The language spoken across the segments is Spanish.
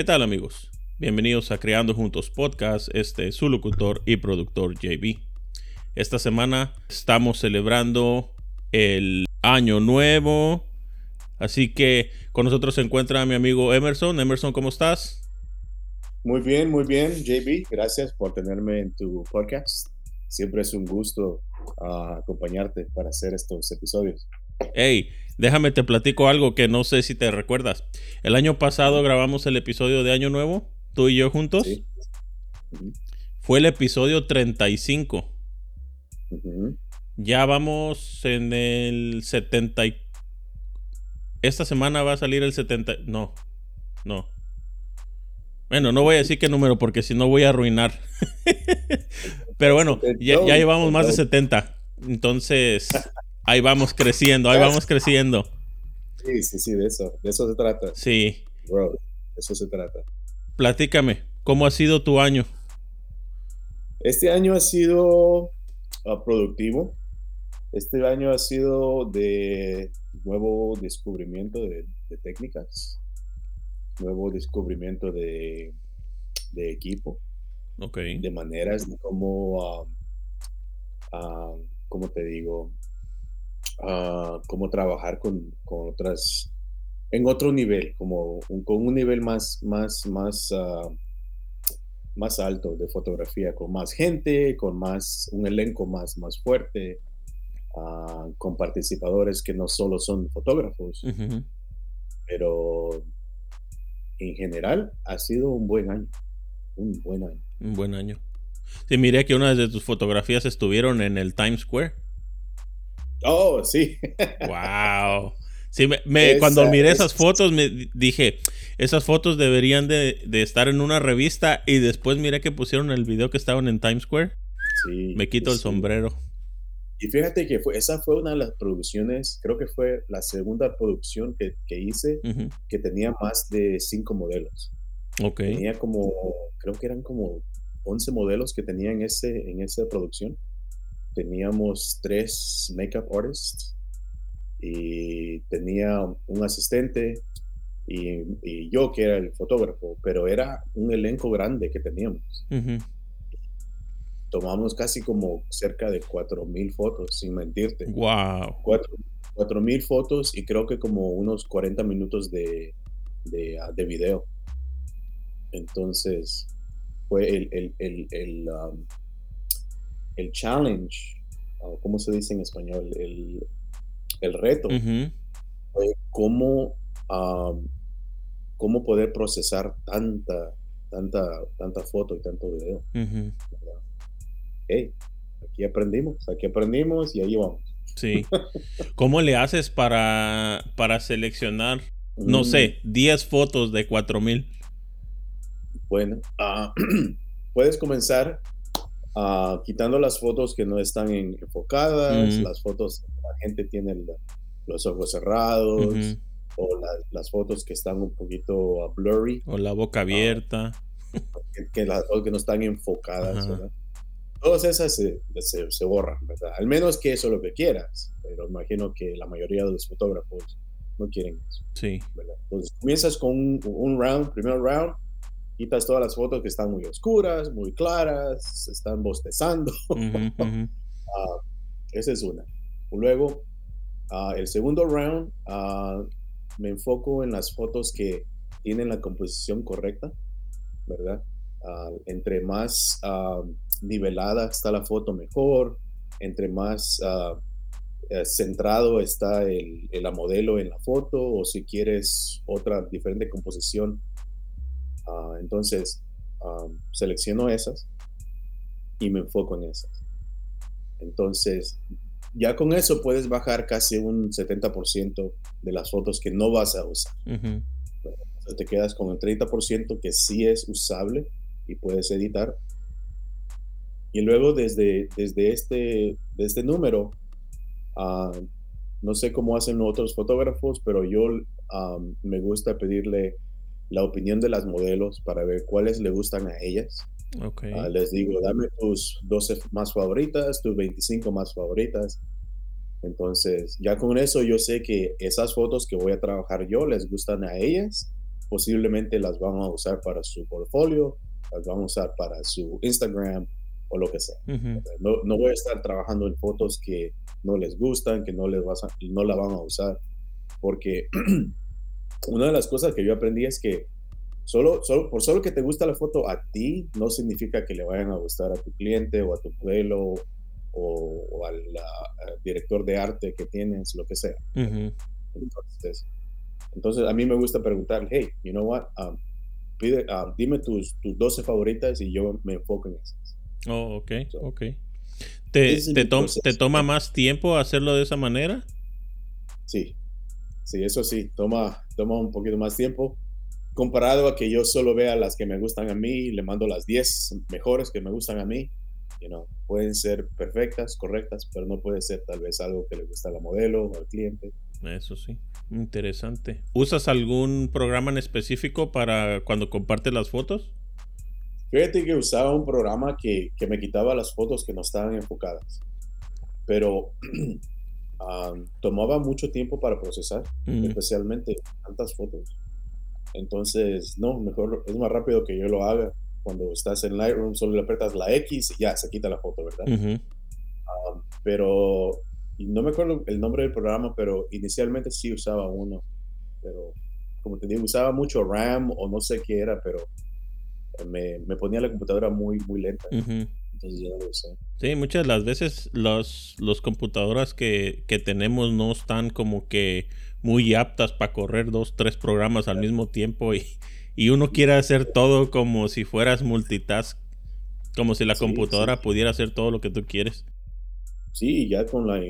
¿Qué tal amigos? Bienvenidos a Creando Juntos Podcast, este es su locutor y productor JB. Esta semana estamos celebrando el año nuevo, así que con nosotros se encuentra mi amigo Emerson. Emerson, ¿cómo estás? Muy bien, muy bien, JB. Gracias por tenerme en tu podcast. Siempre es un gusto ah, acompañarte para hacer estos episodios. Hey, déjame te platico algo que no sé si te recuerdas. El año pasado grabamos el episodio de Año Nuevo, tú y yo juntos. Sí. Fue el episodio 35. Ujú. Ya vamos en el 70. y- Esta semana va a salir el 70. No, no. Bueno, no voy a decir qué número porque si no voy a arruinar. Pero bueno, ya, ya llevamos más de 70. Entonces, ahí vamos creciendo, ahí vamos creciendo. Sí, sí, sí, de eso, de eso se trata, Sí, bro. De eso se trata. platícame, ¿cómo ha sido tu año? Este año ha sido ah, productivo. Este año ha sido de nuevo descubrimiento de, de técnicas, nuevo descubrimiento de, de equipo. Ok. de maneras de cómo, ah, ah, ¿cómo te digo? Ah, cómo trabajar con, con otras, en otro nivel, como un- con un nivel más, más, más, ah, más alto de fotografía, con más gente, con más, un elenco más, más fuerte, ah, con participadores que no solo son fotógrafos, pero en general ha sido un buen año, un buen año. Un buen año. Sí, miré que una de tus fotografías estuvieron en el Times Square. Oh, sí. Wow. Sí, me, me- Esa- cuando miré esas es- fotos me di- dije, esas fotos deberían de, de estar en una revista y después miré que pusieron el video que estaban en Times Square. Sí, Me quito el sombrero. Y fíjate que fue, esa fue una de las producciones, creo que fue la segunda producción que, que hice que tenía más de cinco modelos. Ok. Tenía como, creo que eran como 11 modelos que tenía en, ese, en esa producción. Teníamos tres makeup artists y tenía un asistente y, y yo que era el fotógrafo, pero era un elenco grande que teníamos. Ujú. Tomamos casi como cerca de 4.000 fotos, sin mentirte. Wow. cuatro, cuatro mil fotos y creo que como unos 40 minutos de, de, ah, de video. Entonces, fue el, el, el, el, um, el challenge, o ¿cómo se dice en español? El, el reto fue cómo, um, cómo poder procesar tanta, tanta, tanta foto y tanto video. ¿verdad? Hey, aquí aprendimos, aquí aprendimos y ahí vamos. Sí. ¿Cómo le haces para, para seleccionar, no Mm. sé, 10 fotos de 4000? Bueno, ah, puedes comenzar ah, quitando las fotos que no están en- enfocadas, las fotos que la gente tiene la- los ojos cerrados, o la- las fotos que están un poquito ah, blurry, O la boca abierta. que, que las que no están enfocadas. ¿verdad? Todas esas se, se- se borran, ¿verdad? Al menos que eso es lo que quieras, pero imagino que la mayoría de los fotógrafos no quieren eso. Sí. ¿verdad? Entonces comienzas con un, un round, primer round, quitas todas las fotos que están muy oscuras, muy claras, se están bostezando. Ujú, ujú. Ah, esa es una. Luego, ah, el segundo round, ah, me enfoco en las fotos que tienen la composición correcta, ¿verdad? Ah, entre más nivelada está la foto, mejor. Entre más eh, centrado está el, el- la modelo en la foto, o si quieres otra diferente composición. Ah, entonces, ah, selecciono esas y me enfoco en esas. Entonces, ya con eso puedes bajar casi un 70% de las fotos que no vas a usar. Te quedas con el 30% que sí es usable y puedes editar. Y luego desde, desde, este, de este número, ah, no sé cómo hacen otros fotógrafos, pero yo me gusta pedirle la opinión de las modelos para ver cuáles le gustan a ellas. Ok. Ah, les digo, dame tus 12 más favoritas, tus 25 más favoritas. Entonces, ya con eso yo sé que esas fotos que voy a trabajar yo les gustan a ellas posiblemente las van a usar para su portfolio, las van a usar para su Instagram o lo que sea. no, no, voy a estar trabajando en fotos que no les gustan, que no, les vas a, no la van a usar, porque una de las cosas que yo aprendí es que solo, solo, por solo que te gusta la foto a ti, no significa que le vayan a gustar a tu cliente o a tu modelo o, al, director de arte que tienes, lo que sea. entonces, entonces, a mí me gusta preguntar, hey, you know what, um, pide, um, dime tus, tus 12 favoritas y yo me enfoco en esas. Oh, ok, ok. ¿Te, te, ¿Te, toma más tiempo hacerlo de esa manera? Sí, sí, eso sí, toma, toma un poquito más tiempo. Comparado a que yo solo vea las que me gustan a mí y le mando las 10 mejores que me gustan a mí. You know, pueden ser perfectas, correctas, pero no puede ser tal vez algo que le gusta a la modelo o al cliente. Eso sí, interesante. ¿Usas algún programa en específico para cuando compartes las fotos? Fíjate que usaba un programa que, que me quitaba las fotos que no estaban enfocadas, pero tomaba mucho tiempo para procesar, especialmente tantas fotos. Entonces, no, mejor es más rápido que yo lo haga. Cuando estás en Lightroom, solo le apretas la X y ya se quita la foto, ¿verdad? pero, no me acuerdo el nombre del programa, pero inicialmente sí usaba uno. Pero, como te digo, usaba mucho RAM o no sé qué era, pero me, me ponía la computadora muy, muy lenta. Entonces ya lo sé. Sí, muchas de las veces los, los computadoras que, que tenemos no están como que muy aptas para correr dos, tres programas al mismo tiempo y, y uno quiere hacer todo como si fueras multitask, como si la computadora pudiera hacer todo lo que tú quieres. Sí, ya con la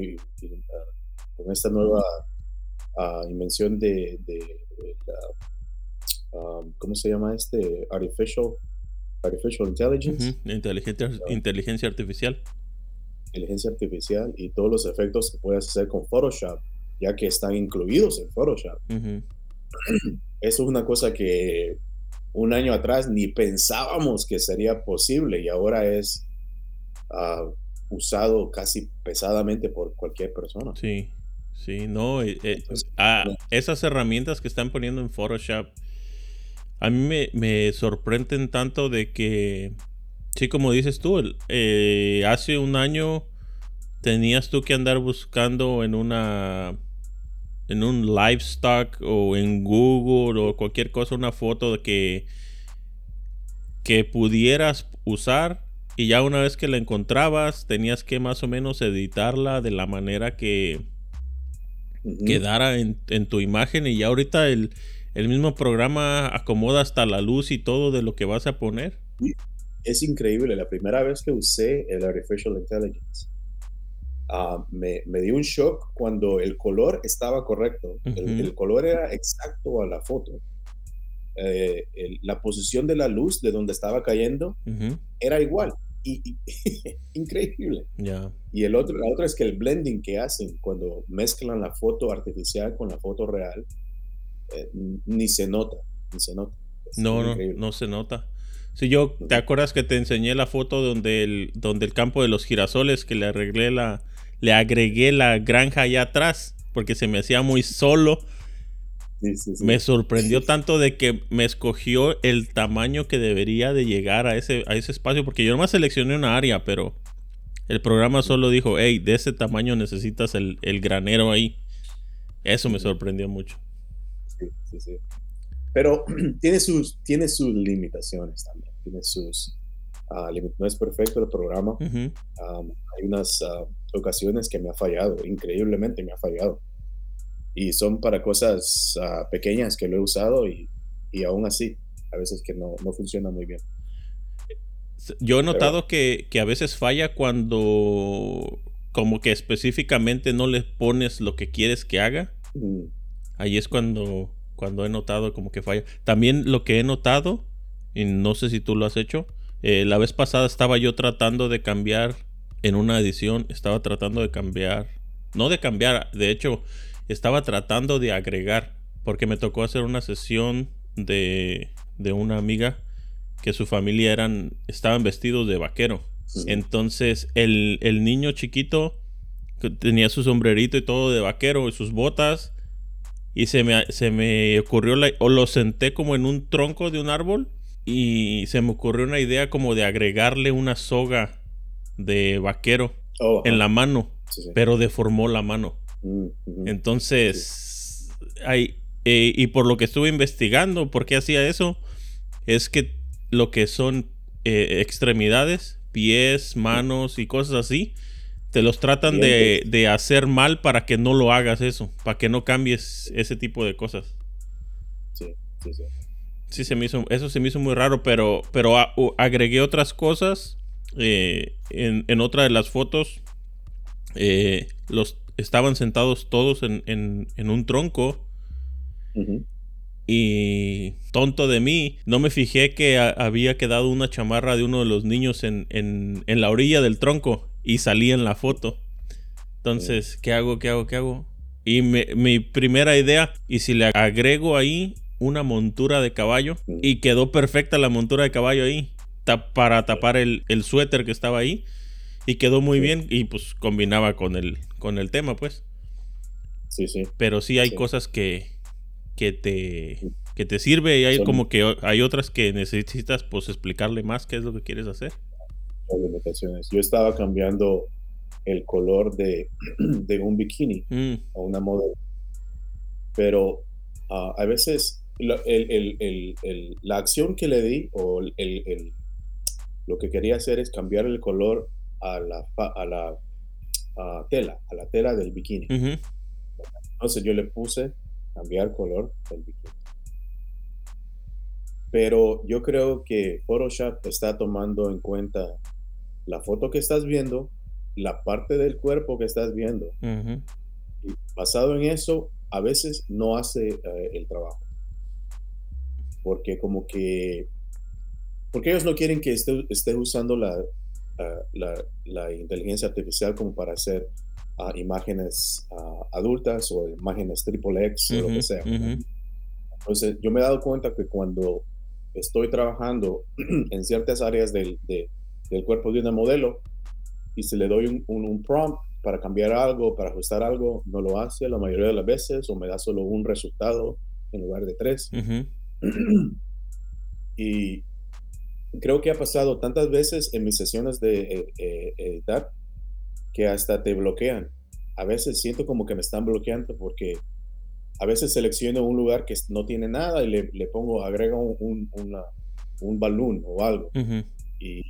con esta nueva uh, invención de, de, de la Um, ¿cómo se llama este? Artificial, artificial Intelligence. inteligencia, inteligencia artificial. Inteligencia artificial y todos los efectos que puedes hacer con Photoshop, ya que están incluidos en Photoshop. Eso es una cosa que un año atrás ni pensábamos que sería posible y ahora es uh, usado casi pesadamente por cualquier persona. Sí, sí, no. Eh, eh, ah, esas herramientas que están poniendo en Photoshop a mí me, sorprenden tanto de que, sí, como dices tú, eh, hace un año tenías tú que andar buscando en una en un livestock o en Google o cualquier cosa una foto de que que pudieras usar y ya una vez que la encontrabas tenías que más o menos editarla de la manera que quedara en, en, tu imagen y ya ahorita el, el mismo programa acomoda hasta la luz y todo de lo que vas a poner. Es increíble. La primera vez que usé el Artificial Intelligence, ah, me, me, dio un shock cuando el color estaba correcto. el, color era exacto a la foto. Eh, la posición de la luz de donde estaba cayendo era igual. Y, increíble. Y el otro, la otra es que el blending que hacen cuando mezclan la foto artificial con la foto real eh, ni se nota, ni se nota. no, no, no se nota. Si yo, ¿te acuerdas que te enseñé la foto donde el, donde el campo de los girasoles que le arreglé la, le agregué la granja allá atrás porque se me hacía muy solo? Me sorprendió tanto de que me escogió el tamaño que debería de llegar a ese, a ese espacio porque yo nomás seleccioné una área, pero el programa solo dijo, hey, de ese tamaño necesitas el, el granero ahí. Eso me sorprendió mucho sí, sí. Pero tiene sus, tiene sus limitaciones también. Tiene sus. Uh, no es perfecto el programa. hay unas uh, ocasiones que me ha fallado, increíblemente me ha fallado. Y son para cosas uh, pequeñas que lo he usado y, y, aún así, a veces que no, no funciona muy bien. Yo he notado que, que, a veces falla cuando como que específicamente no le pones lo que quieres que haga. Ahí es cuando, cuando he notado como que falla. También lo que he notado, y no sé si tú lo has hecho, eh, la vez pasada estaba yo tratando de cambiar en una edición, estaba tratando de cambiar, no de cambiar, de hecho, estaba tratando de agregar, porque me tocó hacer una sesión de, de una amiga que su familia eran, estaban vestidos de vaquero. Entonces el, el niño chiquito tenía su sombrerito y todo de vaquero y sus botas y se me, se me ocurrió, la, o lo senté como en un tronco de un árbol y se me ocurrió una idea como de agregarle una soga de vaquero Oh, en la mano, sí, sí. pero deformó la mano. Mm. Entonces, hay, eh, y por lo que estuve investigando, por qué hacía eso, es que lo que son eh, extremidades, pies, manos y cosas así, te los tratan de, de hacer mal para que no lo hagas eso, para que no cambies ese tipo de cosas. Sí, sí, sí. Sí, se me hizo, eso se me hizo muy raro, pero, pero a- agregué otras cosas. eh, en, en otra de las fotos, eh, los estaban sentados todos en, en- en un tronco y tonto de mí, no me fijé que a- había quedado una chamarra de uno de los niños en, en- en la orilla del tronco y salí en la foto. Entonces, ¿qué hago? ¿Qué hago? ¿Qué hago? Y me- mi primera idea, ¿y si le agrego ahí una montura de caballo? Y quedó perfecta la montura de caballo ahí, ta- para tapar el, el suéter que estaba ahí. Y quedó muy Sí. bien y pues combinaba con el, con el tema, pues. Sí, sí. Pero sí hay Sí. cosas que, que te que te sirve y hay Son- como que hay otras que necesitas pues explicarle más qué es lo que quieres hacer. Las limitaciones. Yo estaba cambiando el color de, de un bikini Mm, a una modelo. Pero ah, a veces lo- el- el- la acción que le di o el, el- lo que quería hacer es cambiar el color a la, a la tela, a la tela del bikini. Entonces yo le puse cambiar color del bikini. Pero yo creo que Photoshop está tomando en cuenta la foto que estás viendo, la parte del cuerpo que estás viendo. ujú, Y basado en eso, a veces no hace eh, el trabajo. Porque como que... Porque ellos no quieren que esté, esté usando la, ah, la, la inteligencia artificial como para hacer ah, imágenes ah, adultas o imágenes triple X o lo que sea. ujú, Entonces, yo me he dado cuenta que cuando estoy trabajando en ciertas áreas del, de- del cuerpo de una modelo y si le doy un, un- un prompt para cambiar algo, para ajustar algo, no lo hace la mayoría de las veces o me da solo un resultado en lugar de tres. y creo que ha pasado tantas veces en mis sesiones de eh, eh, editar que hasta te bloquean. A veces siento como que me están bloqueando porque a veces selecciono un lugar que no tiene nada y le, le pongo, agrega un, un, una- un balloon o algo y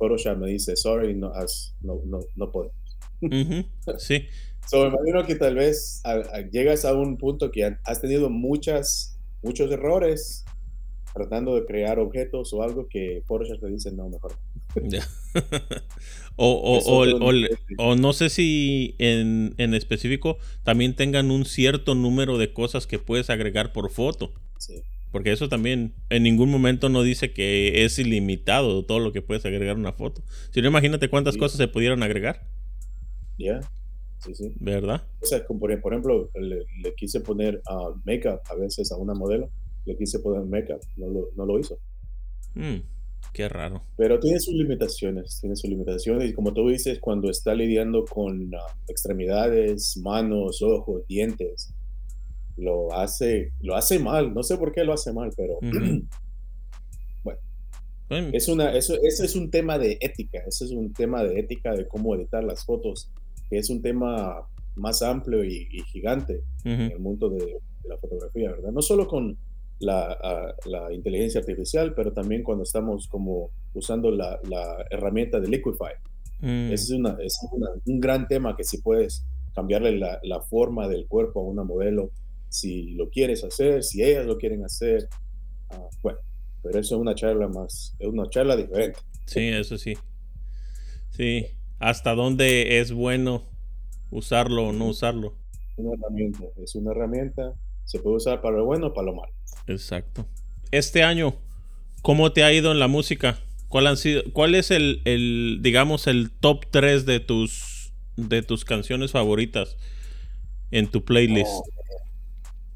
Photoshop me dice, sorry, no, has- no, no, no puedo. ujú. Sí, So, me imagino que tal vez a- a- llegas a un punto que ha- has tenido muchas, muchos errores tratando de crear objetos o algo que Photoshop te dice, no, mejor. no". ya. o, o, o- o no sé si en, en específico también tengan un cierto número de cosas que puedes agregar por foto. Sí, Porque eso también en ningún momento no dice que es ilimitado todo lo que puedes agregar a una foto. Si no, imagínate cuántas Sí. cosas se pudieran agregar, ya, sí, sí. ¿verdad? O sea, como por, ejemplo, le, le quise poner ah, make-up a veces a una modelo, le quise poner make-up, no lo, no lo hizo. Mm, qué raro. Pero tiene sus limitaciones, tiene sus limitaciones. Y como tú dices, cuando está lidiando con ah, extremidades, manos, ojos, dientes, lo hace, lo hace mal. No sé por qué lo hace mal, pero Ujú. Bueno. Bueno, es una, eso, ese es un tema de ética. Ese es un tema de ética de cómo editar las fotos, que es un tema más amplio y, y gigante en ujú, el mundo de, de la fotografía, ¿verdad? No solo con la, la inteligencia artificial, pero también cuando estamos como usando la, la herramienta de Liquify. Ese es, una, es una- un gran tema que si puedes cambiarle la, la forma del cuerpo a una modelo, si lo quieres hacer, si ellas lo quieren hacer, ah, bueno, pero eso es una charla más, es una charla diferente. Sí, eso sí. Sí. ¿Hasta dónde es bueno usarlo o no usarlo? Una herramienta, es una herramienta, se puede usar para lo bueno o para lo malo. Exacto. Este año, ¿cómo te ha ido en la música? ¿Cuál, han sido, cuál es el, el, digamos, el top 3 de tus, de tus canciones favoritas en tu playlist? Oh,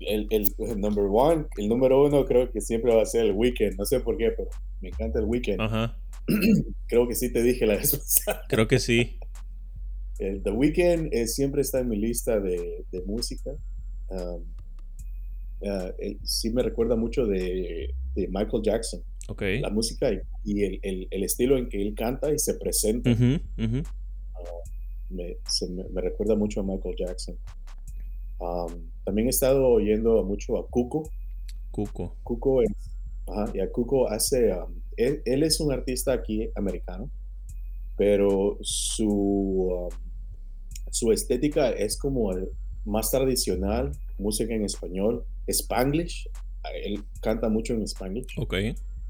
el, el, el number one, el número uno creo que siempre va a ser el Weekend, no sé por qué, pero me encanta el Weekend. Ajá, Creo que sí te dije la vez pasada. creo que sí. El The Weeknd eh, siempre está en mi lista de, de música. Um, eh, sí me recuerda mucho de, de Michael Jackson. Ok. La música y, y el, el- el estilo en que él canta y se presenta Ujú, ujú. me, se me, me recuerda mucho a Michael Jackson. Um, también he estado oyendo mucho a Cuco. Cuco. Cuco es, ajá, y a Cuco hace, um, él, él es un artista aquí americano, pero su, um, su estética es como el más tradicional, música en español, Spanglish. Él canta mucho en Spanglish. Ok.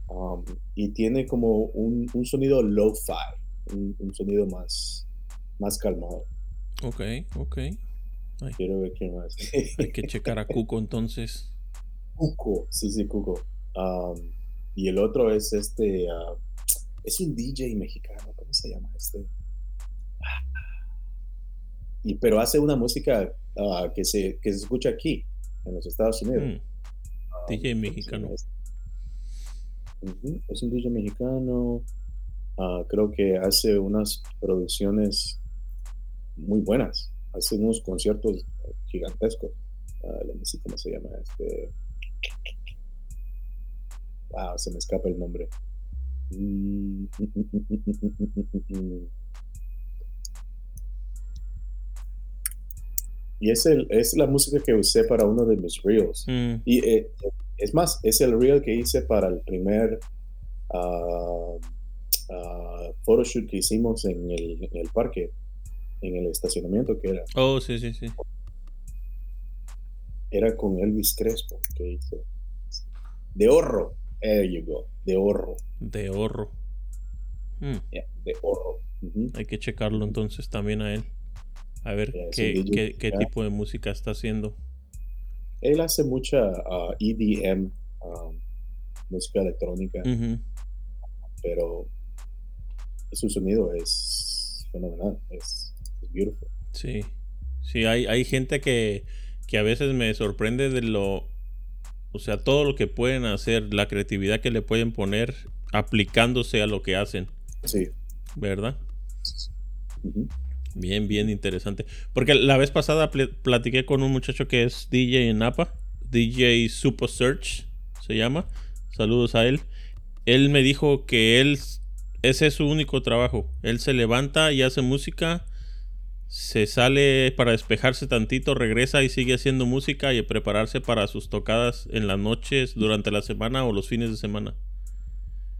Um, y tiene como un, un sonido low-fi, un, un sonido más, más calmado. Ok, ok. Quiero ver quién más. Hay que checar a Cuco entonces. Cuco, sí, sí, Cuco. Um, y el otro es este, ah, es un DJ mexicano, ¿cómo se llama este? Y, pero hace una música ah, que, se, que se escucha aquí, en los Estados Unidos. Mm, Ah, DJ ¿cómo se mexicano. Es un DJ mexicano. Creo que hace unas producciones muy buenas hacen unos conciertos gigantescos. Uh, no sé cómo se llama este. Wow, se me escapa el nombre. Y es, el, es la música que usé para uno de mis reels. Mm. Y eh, es más, es el reel que hice para el primer ah, ah, uh, uh, photoshoot que hicimos en el parque en el estacionamiento que era. Oh, sí, sí, sí. Era con Elvis Crespo que hice. De horro. There you go. De horro. De ahorro. Mm, Yeah, de horro. Hay que checarlo entonces también a él. A ver qué, qué, tipo de música está haciendo. Él hace mucha ah, EDM, ah, música electrónica, pero su sonido es fenomenal. Es beautiful. Sí. Sí, hay, hay gente que, que a veces me sorprende de lo. O sea, todo lo que pueden hacer, la creatividad que le pueden poner aplicándose a lo que hacen, Sí. ¿verdad? Bien, bien interesante. Porque la vez pasada pl- platiqué con un muchacho que es DJ en Napa, DJ Super Search se llama. Saludos a él. Él me dijo que él ese es su único trabajo. Él se levanta y hace música, se sale para despejarse tantito, regresa y sigue haciendo música y prepararse para sus tocadas en las noches, durante la semana o los fines de semana.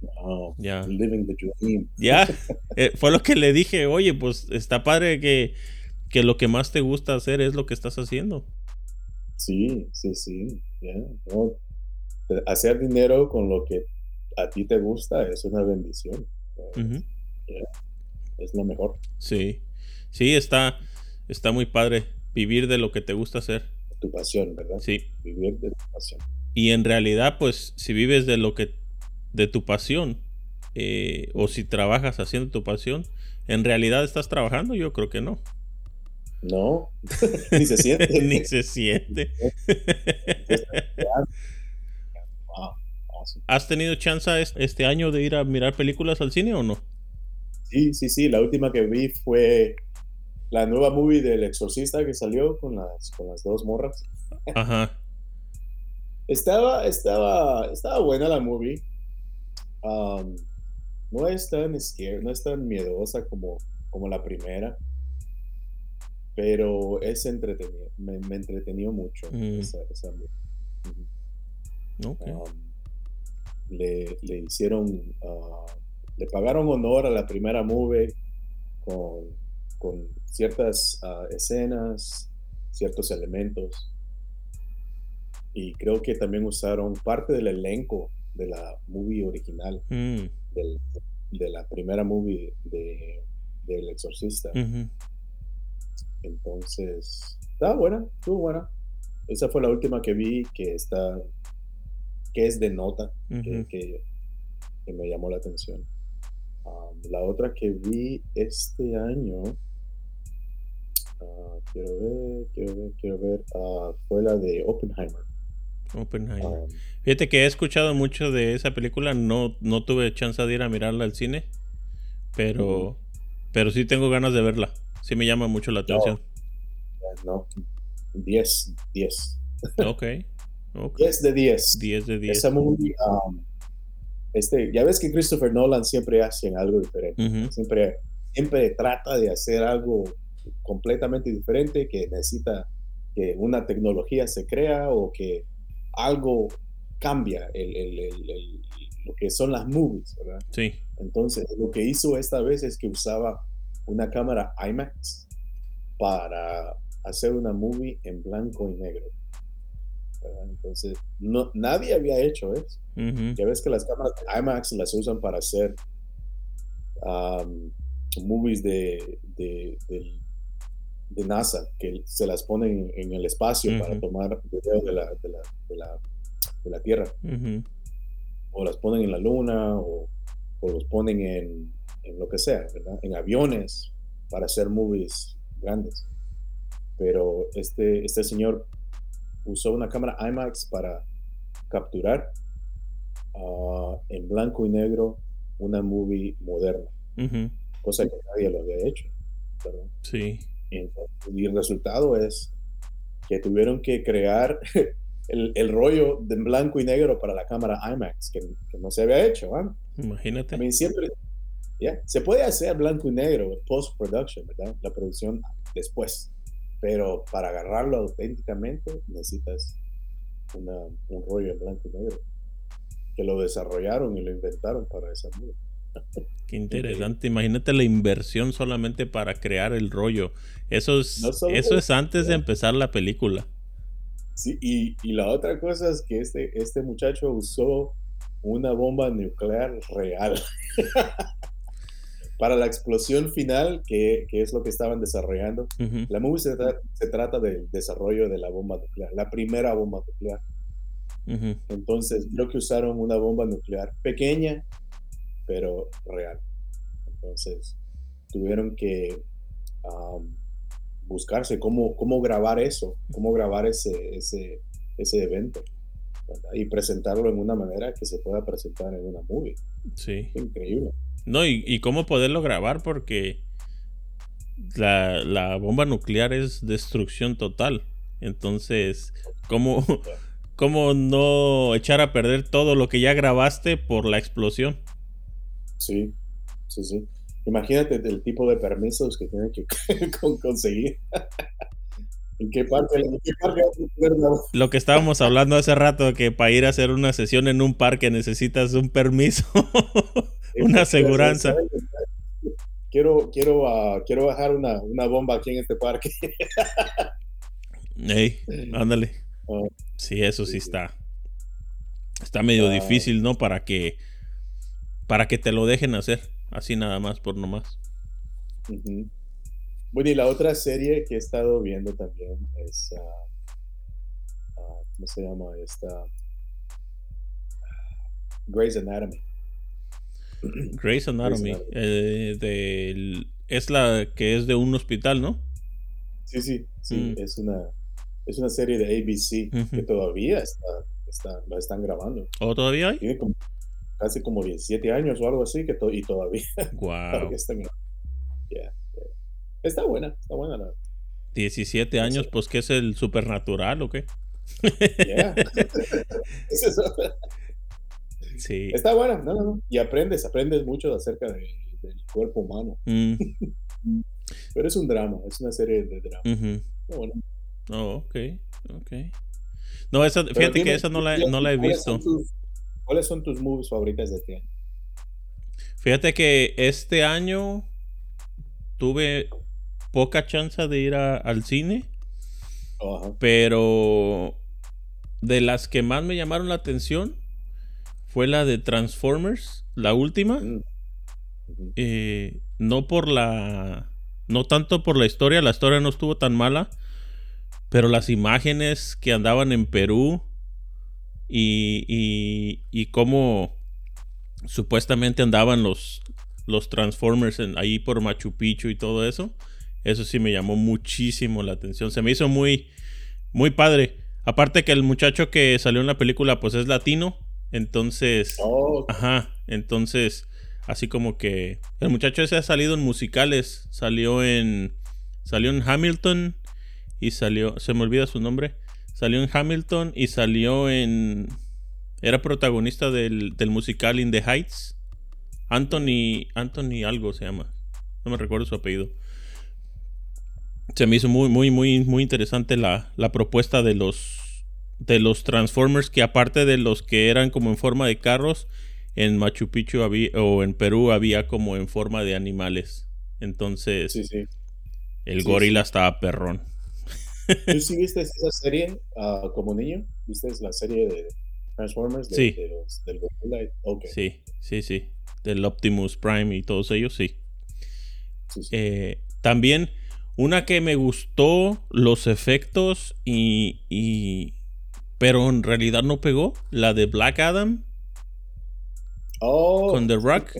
Wow. Ya. Living the dream. Ya, eh, fue lo que le dije, oye, pues está padre que, que lo que más te gusta hacer es lo que estás haciendo. Sí, sí, sí. no, te- Hacer dinero con lo que a ti te gusta es una bendición. Es lo mejor. Sí, sí, está, está muy padre vivir de lo que te gusta hacer. Tu pasión, ¿verdad? Sí, Vivir de tu pasión. y en realidad, pues, si vives de lo que, de tu pasión, eh, o si trabajas haciendo tu pasión, en realidad estás trabajando, yo creo que no. No, ni se siente. Ni se siente. ¿Has tenido chance es- este año de ir a mirar películas al cine o no? Sí, sí, sí. La última que vi fue la nueva movie del Exorcista que salió con las, con las dos morras. Ajá. Estaba, estaba, estaba buena la movie. Um, no es tan scary, no es tan miedosa como, como la primera. Pero es entretenido. Me, me entretenió mucho Mm. esa, esa movie. Um, le, le hicieron, ah, le pagaron honor a la primera movie con, con ciertas ah, escenas, ciertos elementos. Y creo que también usaron parte del elenco de la movie original, Mm, del- de la primera movie de, del Exorcista. Entonces, estaba buena, estuvo buena. Esa fue la última que vi que está, que es de nota, que- que me llamó la atención. Um, la otra que vi este año, ah, quiero ver, quiero ver, quiero ver, ah, fue la de Oppenheimer. Oppenheimer. Um, Fíjate que he escuchado mucho de esa película, no, no tuve chance de ir a mirarla al cine, pero, pero sí tengo ganas de verla. Sí me llama mucho la atención. no, 10, 10. Ok, 10 de 10. 10 de 10. Esa movie, um, este, ya ves que Christopher Nolan siempre hace algo diferente. Ujú. siempre, siempre trata de hacer algo completamente diferente que necesita que una tecnología se crea o que algo cambia el, el- el- el- lo que son las movies, ¿verdad? Sí. Entonces, lo que hizo esta vez es que usaba una cámara IMAX para hacer una movie en blanco y negro. ¿verdad? Entonces, no, nadie había hecho eso. Ya ves que las cámaras IMAX las usan para hacer um, movies de, de, de NASA, que se las ponen en el espacio para tomar video de la, de la, de la, de la Tierra. O las ponen en la Luna, o, o los ponen en, en lo que sea, ¿verdad? En aviones para hacer movies grandes. Pero este, este señor usó una cámara IMAX para capturar ah, en blanco y negro una movie moderna, cosa que nadie lo había hecho. ¿verdad? Sí. Y, entonces- y el resultado es que tuvieron que crear el, el rollo de blanco y negro para la cámara IMAX, que, que no se había hecho. ¿ah? Imagínate. Siempre, ya, se puede hacer blanco y negro, post-production, ¿verdad? La producción después. Pero para agarrarlo auténticamente necesitas una, un rollo en blanco y negro. Que lo desarrollaron y lo inventaron para esa movie. Qué interesante. Imagínate la inversión solamente para crear el rollo. Eso es, No eso es antes de empezar la película. Sí, y, y la otra cosa es que este, este muchacho usó una bomba nuclear real para la explosión final, que, que es lo que estaban desarrollando. La movie se, tra- se trata del desarrollo de la bomba nuclear, la primera bomba nuclear. Entonces, creo que usaron una bomba nuclear pequeña, pero real. Entonces, tuvieron que am, buscarse cómo, cómo grabar eso, cómo grabar ese, ese, ese evento ¿verdad? y presentarlo en una manera que se pueda presentar en una movie. Sí. Increíble. No, y, y cómo poderlo grabar porque la, la bomba nuclear es destrucción total. Entonces, ¿cómo, ¿cómo no echar a perder todo lo que ya grabaste por la explosión? Sí, sí, sí. Imagínate el tipo de permisos que tienen que con- conseguir. ¿En qué parte? ¿En qué la- Lo que estábamos hablando hace rato, que para ir a hacer una sesión en un parque necesitas un permiso, una aseguranza. Quiero, quiero, ah, quiero bajar una, una bomba aquí en este parque. Ey, ándale. Oh, Sí, eso sí sí, sí. está. Está medio Ah. difícil, ¿no? Para que para que te lo dejen hacer, así nada más por nomás. ujú. Bueno, y la otra serie que he estado viendo también es, ah, ah, ¿cómo se llama esta? Grey's Anatomy. Grey's Anatomy, Anatomy. eh, es la que es de un hospital, ¿no? Sí, sí, sí, Mm. es una es una serie de ABC que todavía está, está, la están grabando. ¿O todavía hay? Tiene como, casi como 17 años o algo así que to- y todavía, Wow. todavía están grabando. Yeah, yeah. Está buena, está buena la. 17 años, pues que es el supernatural o qué? Yeah. Sí. Está buena, no, no, no. Y aprendes, aprendes mucho acerca de- del cuerpo humano. Mm, Pero es un drama, es una serie de drama. ujú. Está buena. Oh, ok, ok. No, esa, fíjate que esa no la, ¿cuáles- no la he visto. son tus- ¿Cuáles son tus movies favoritas de este año? Fíjate que este año tuve poca chance de ir a- al cine, pero de las que más me llamaron la atención fue la de Transformers, la última. Mm. Eh, no por la. No tanto por la historia, la historia no estuvo tan mala. Pero las imágenes que andaban en Perú y, y, y cómo supuestamente andaban los, los Transformers en- ahí por Machu Picchu y todo eso, eso sí me llamó muchísimo la atención. Se me hizo muy, muy padre. Aparte que el muchacho que salió en la película pues es latino, entonces... Oh, Ajá, entonces, así como que el muchacho ese ha salido en musicales, salió en salió en Hamilton y salió, se me olvida su nombre, Salió en Hamilton y salió en. Era protagonista del, del musical In the Heights. Anthony. Anthony algo se llama. No me recuerdo su apellido. Se me hizo muy, muy, muy, muy interesante la, la propuesta de los. De los Transformers. Que aparte de los que eran como en forma de carros. En Machu Picchu había, o en Perú había como en forma de animales. Entonces. Sí, sí. El Sí, gorila estaba perrón. ¿Tú sí viste esa serie ah, como niño? ¿Viste la serie de Transformers? De, Sí. De los, del gorila? Ok. Sí, sí, sí. Del Optimus Prime y todos ellos, sí. sí, sí. Eh, también una que me gustó los efectos y, y- pero en realidad no pegó, la de Black Adam oh, con The Rock.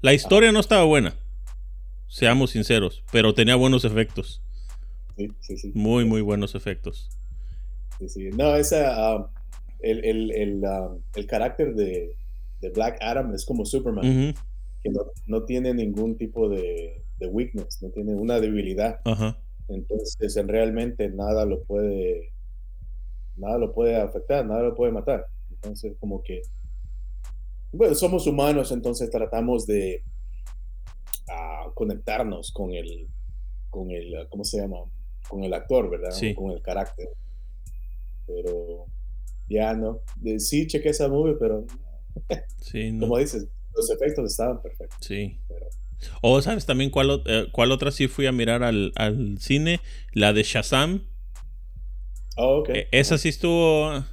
La historia no estaba buena, seamos sinceros, pero tenía buenos efectos, Sí, sí, sí. muy muy buenos efectos. sí, sí. No, esa. ah, el, el, el, ah, el carácter de, de Black Adam es como Superman, que no, no tiene ningún tipo de, de weakness, no tiene una debilidad. Ajá. Entonces, en realmente nada lo puede. Nada lo puede afectar, nada lo puede matar. Entonces, como que. Bueno, somos humanos, entonces tratamos de ah, conectarnos con el. Con el. ¿Cómo se llama? Con el actor, ¿verdad? Sí. Con el carácter. Pero. Ya no. Sí, chequé esa movie, pero. Sí, no, Como dices, los efectos estaban perfectos. sí. Pero, O sabes también cuál, eh, cuál otra sí fui a mirar al, al cine, la de Shazam. oh, ok. Eh, Esa sí estuvo.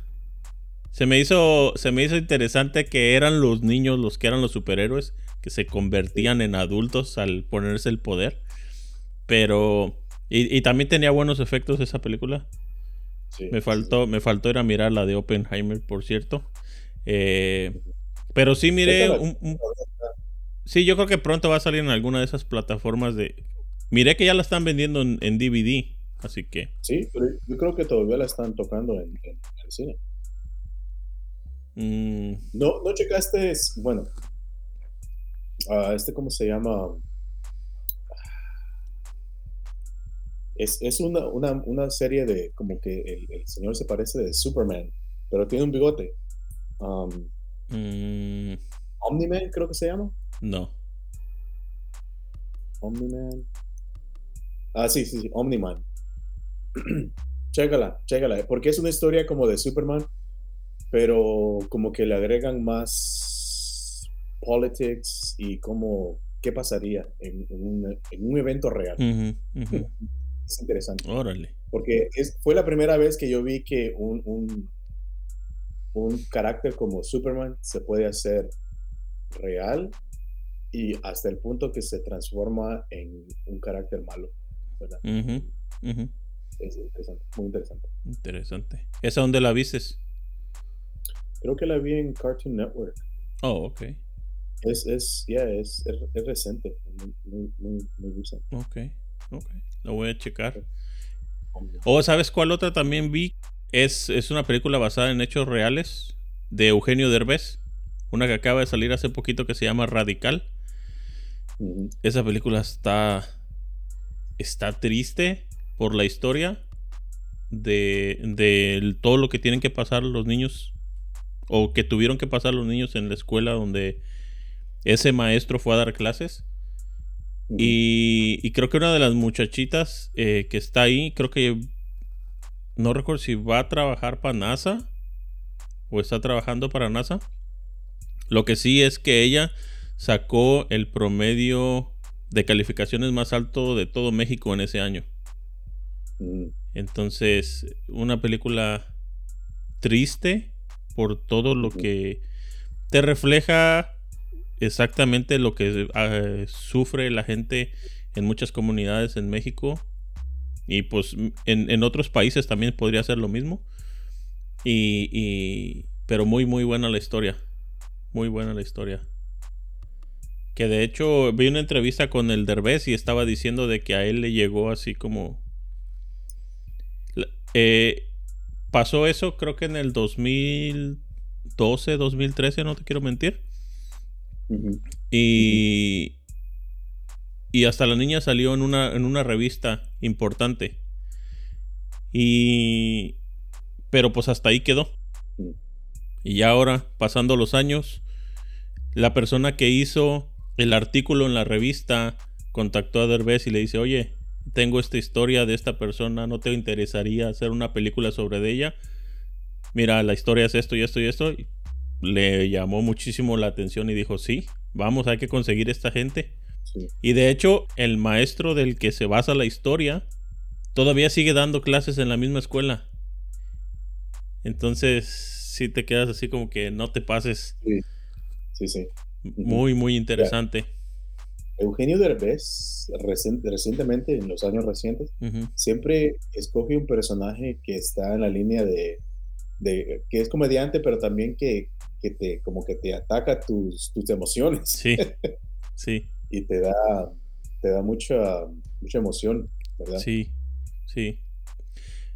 Se me hizo. Se me hizo interesante que eran los niños los que eran los superhéroes. Que se convertían en adultos al ponerse el poder. Pero. Y, y también tenía buenos efectos esa película. Sí, Me sí, faltó, me faltó ir a mirar la de Oppenheimer, por cierto. Eh, pero sí miré un, un- Sí, yo creo que pronto va a salir en alguna de esas plataformas de. Miré que ya la están vendiendo en, en DVD. Así que. Sí, pero yo creo que todavía la están tocando en, en- en el cine. mm, No, no checaste, bueno, este, ¿cómo se llama? Es, es una, una, una serie de, como que el, el señor se parece de Superman, pero tiene un bigote. Um, mm, Omni-Man, creo que se llama. no. Omni-Man. Ah, sí, sí, sí, Omni-Man. chécala, chécala, porque es una historia como de Superman, pero como que le agregan más politics y como qué pasaría en, en un, en un evento real. Es interesante, Órale. porque es, fue la primera vez que yo vi que un, un, un carácter como Superman se puede hacer real y hasta el punto que se transforma en un carácter malo. ¿verdad? Es interesante, muy interesante. Interesante. ¿Esa dónde la vistes? Creo que la vi en Cartoon Network. Oh, ok. Es, es, ya, es, es, es recente, muy, muy, muy, muy recente. Ok. Ok. La voy a checar. O ¿sabes cuál otra también vi? Es, es una película basada en hechos reales de Eugenio Derbez. Una que acaba de salir hace poquito que se llama Radical. Esa película está. Está triste por la historia de, de todo lo que tienen que pasar los niños. O que tuvieron que pasar los niños en la escuela donde ese maestro fue a dar clases. Y, y creo que una de las muchachitas eh, que está ahí, creo que no recuerdo si va a trabajar para NASA o está trabajando para NASA. Lo que sí es que ella sacó el promedio de calificaciones más alto de todo México en ese año. Ujú. Entonces, una película triste por todo lo que te refleja exactamente lo que ah, sufre la gente en muchas comunidades en México. Y pues en, en otros países también podría ser lo mismo. Y, y- pero muy, muy buena la historia. Muy buena la historia. Que de hecho vi una entrevista con el Derbez y estaba diciendo de que a él le llegó así como... Eh, pasó eso creo que en el 2012, 2013, no te quiero mentir. Y, y hasta la niña salió en una, en una revista importante. Y, Pero pues hasta ahí quedó. Mm. Y ya ahora, pasando los años, la persona que hizo el artículo en la revista contactó a Derbez y le dice, oye, tengo esta historia de esta persona, ¿no te interesaría hacer una película sobre ella? Mira, la historia es esto y esto y esto. Le llamó muchísimo la atención y dijo, sí, vamos, hay que conseguir esta gente. Sí. Y de hecho, el maestro del que se basa la historia todavía sigue dando clases en la misma escuela. Entonces, si te quedas así como que no te pases. Sí, sí. sí. Muy, muy interesante. Eugenio Derbez, recien- recientemente, en los años recientes, siempre escoge un personaje que está en la línea de, de- que es comediante, pero también que, que te, como que te ataca tus, tus emociones Sí, sí, y te da, te da mucha, mucha emoción, ¿verdad? sí, sí.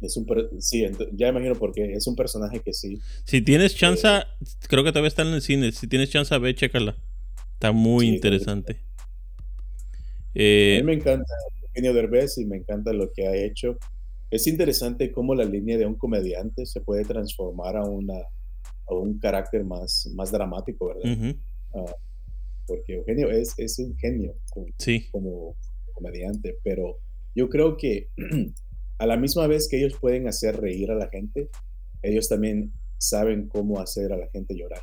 Es un, sí, ya imagino por qué. Es un personaje que sí. Si tienes chance, creo que todavía está en el cine. Si tienes chance, ve, chécala. Está muy Sí, interesante. A Eh, mí me encanta Eugenio Derbez y me encanta lo que ha hecho. Es interesante cómo la línea de un comediante se puede transformar a, una, a un carácter más, más dramático, ¿verdad? ujú, Porque Eugenio es, es un genio como, Sí, como comediante, pero yo creo que a la misma vez que ellos pueden hacer reír a la gente, ellos también saben cómo hacer a la gente llorar.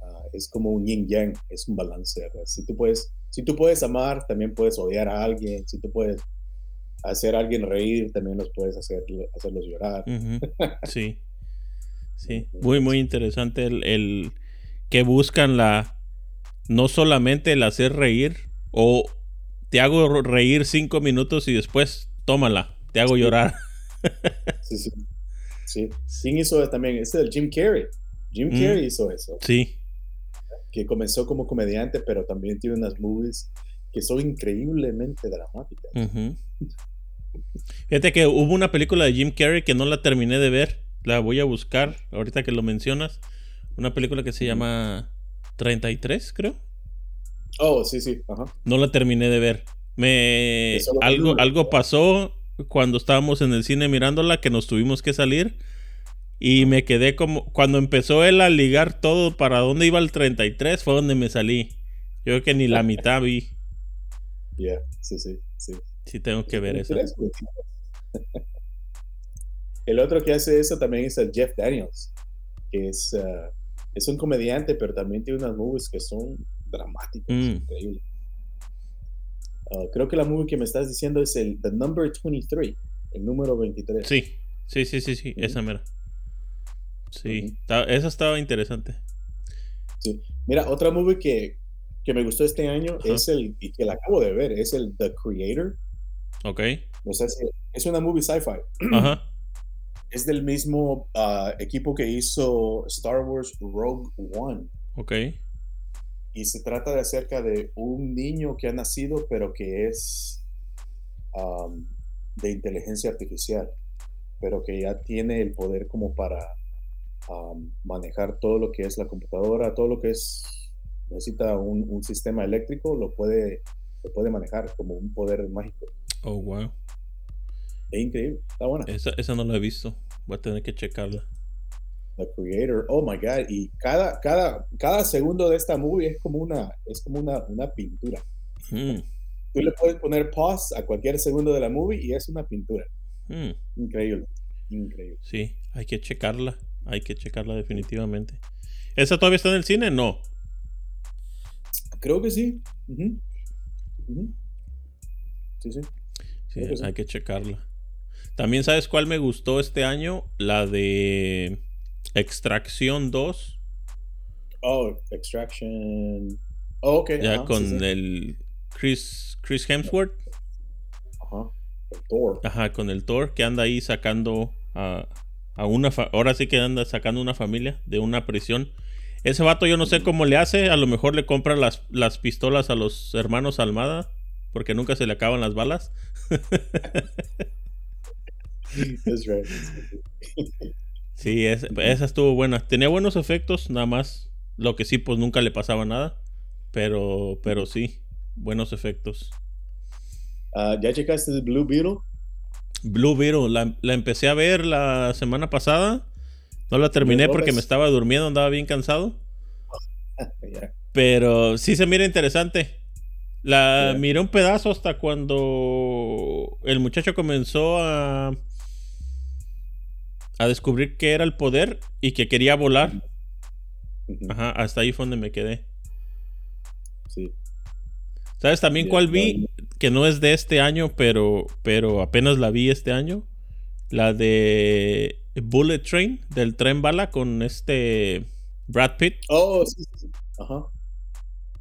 Ah, es como un yin yang, es un balance, ¿verdad? Si tú puedes, si tú puedes amar, también puedes odiar a alguien, si tú puedes hacer a alguien reír, también los puedes hacer, hacerlos llorar. sí. Sí, muy, muy interesante el, el que buscan la. No solamente el hacer reír o te hago reír cinco minutos y después tómala, te hago Sí. llorar. Sí, sí. Sí. ¿Quién hizo eso también? Es el Jim Carrey. Jim Mm. Carrey hizo eso, Sí, que comenzó como comediante, pero también tiene unas movies que son increíblemente dramáticas. Fíjate que hubo una película de Jim Carrey que no la terminé de ver. La voy a buscar ahorita que lo mencionas. Una película que se llama 33, creo. Oh, sí, sí. Ajá. No la terminé de ver. Me algo algo pasó cuando estábamos en el cine mirándola que nos tuvimos que salir y me quedé como cuando empezó él a ligar todo para dónde iba el 33 fue donde me salí. Yo creo que ni la mitad vi. Yeah, sí, sí, sí. Sí tengo que ver eso. El otro que hace eso también es el Jeff Daniels, que es, ah, es un comediante, pero también tiene unas movies que son dramáticas, Mm. increíbles. Ah, creo que la movie que me estás diciendo es el The Number 23, el número 23. Sí, sí, sí, sí, sí, esa mera. Sí, esa estaba interesante. Sí. Mira, otra movie que, que me gustó este año es el, y que la acabo de ver, es el The Creator. Ok. Si es una movie sci-fi. Ajá. Es del mismo ah, equipo que hizo Star Wars Rogue One. Ok. Y se trata de acerca de un niño que ha nacido, pero que es am, de inteligencia artificial, pero que ya tiene el poder como para manejar todo lo que es la computadora, todo lo que es, necesita un, un sistema eléctrico, lo puede, lo puede manejar como un poder mágico. Oh, wow. Es increíble, está buena. Esa, esa no la he visto. Voy a tener que checarla. The Creator, oh my God, y cada, cada, cada segundo de esta movie es como una, es como una, una pintura. Mm, Tú le puedes poner pause a cualquier segundo de la movie y es una pintura. mm, Increíble, increíble. Sí, hay que checarla. Hay que checarla definitivamente. ¿Esa todavía está en el cine? No. Creo que sí. Sí, sí. Sí, Creo que sí. hay que checarla. También sabes cuál me gustó este año? La de Extracción 2. Oh, Extraction. Oh, ok. Ya con sí. el Chris, Chris Hemsworth. Ajá. El Thor. Ajá, con el Thor que anda ahí sacando a, a una... Ahora sí que anda sacando una familia de una prisión. Ese vato yo no sé cómo le hace. A lo mejor le compra las, las pistolas a los hermanos Almada. Porque nunca se le acaban las balas. That's right. Sí, es- esa estuvo buena. Tenía buenos efectos, nada más. Lo que sí, pues nunca le pasaba nada. Pero, pero sí, buenos efectos. Ah, ¿Ya checaste el Blue Beetle? Blue Beetle, la, la empecé a ver la semana pasada. No la terminé porque me estaba durmiendo, andaba bien cansado. Pero sí se mira interesante. La miré un pedazo hasta cuando el muchacho comenzó a a descubrir qué era el poder y que quería volar. Ajá, hasta ahí fue donde me quedé. Sí. ¿Sabes también cuál vi? Que no es de este año, pero, pero apenas la vi este año. La de Bullet Train, del tren bala con este Brad Pitt. Oh, sí, sí. Ajá.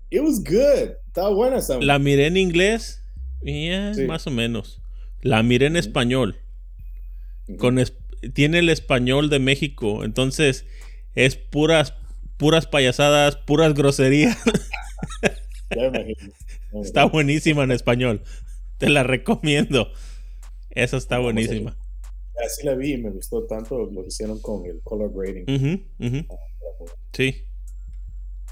It was good. Estaba buena esa. La miré en inglés y Sí. más o menos. La miré en español. Con es- tiene el español de México. Entonces es puras, puras payasadas, puras groserías. Ya me imagino. Ya me Está buenísima en español. Te la recomiendo. Esa está a buenísima. Así la vi y me gustó tanto lo que hicieron con el color grading. Ujú. Sí.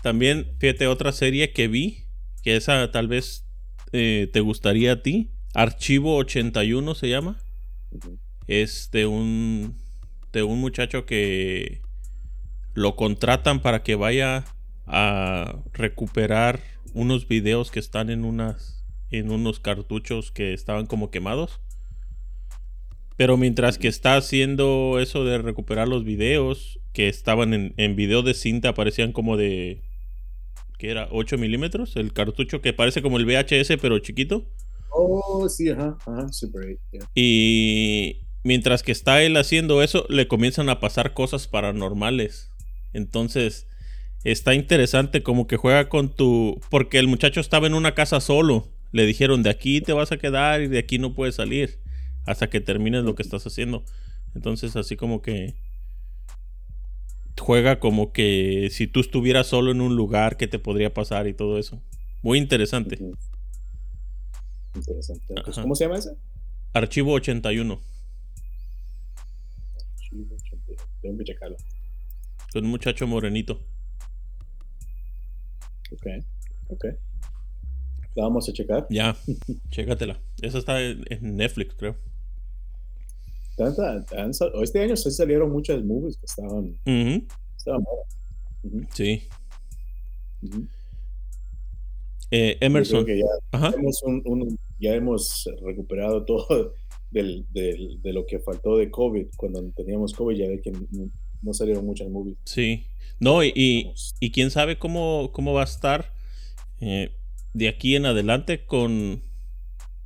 También, fíjate, otra serie que vi, que esa tal vez eh, te gustaría a ti. Archivo 81 se llama. Es de un, de un muchacho que lo contratan para que vaya a recuperar unos videos que están en unas en unos cartuchos que estaban como quemados. Pero mientras que está haciendo eso de recuperar los videos que estaban en, en video de cinta, parecían como de. que era? 8 milímetros. El cartucho que parece como el VHS, pero chiquito. Oh, sí, ajá, ajá, Super 8. yeah. Y mientras que está él haciendo eso, le comienzan a pasar cosas paranormales. Entonces, está interesante como que juega con tu... Porque el muchacho estaba en una casa solo. Le dijeron, de aquí te vas a quedar y de aquí no puedes salir hasta que termines lo que estás haciendo. Entonces, así como que... Juega como que si tú estuvieras solo en un lugar, ¿qué te podría pasar y todo eso? Muy interesante. Interesante. Pues. ¿Cómo se llama ese? Archivo 81. Archivo 81. Tengo que checarlo. Con un muchacho morenito. Ok, ok. La vamos a checar. Ya, chécatela. Esa está en en Netflix, creo. Tanta- este año sí salieron muchas movies que estaban, estaban buenas. Sí. Eh, Emerson. ya Ajá. hemos, un- un- ya hemos recuperado todo del, del- de lo que faltó de COVID. Cuando teníamos COVID ya ve que no, salieron muchas movies. Sí. No, y, y, y quién sabe cómo, cómo va a estar eh, de aquí en adelante con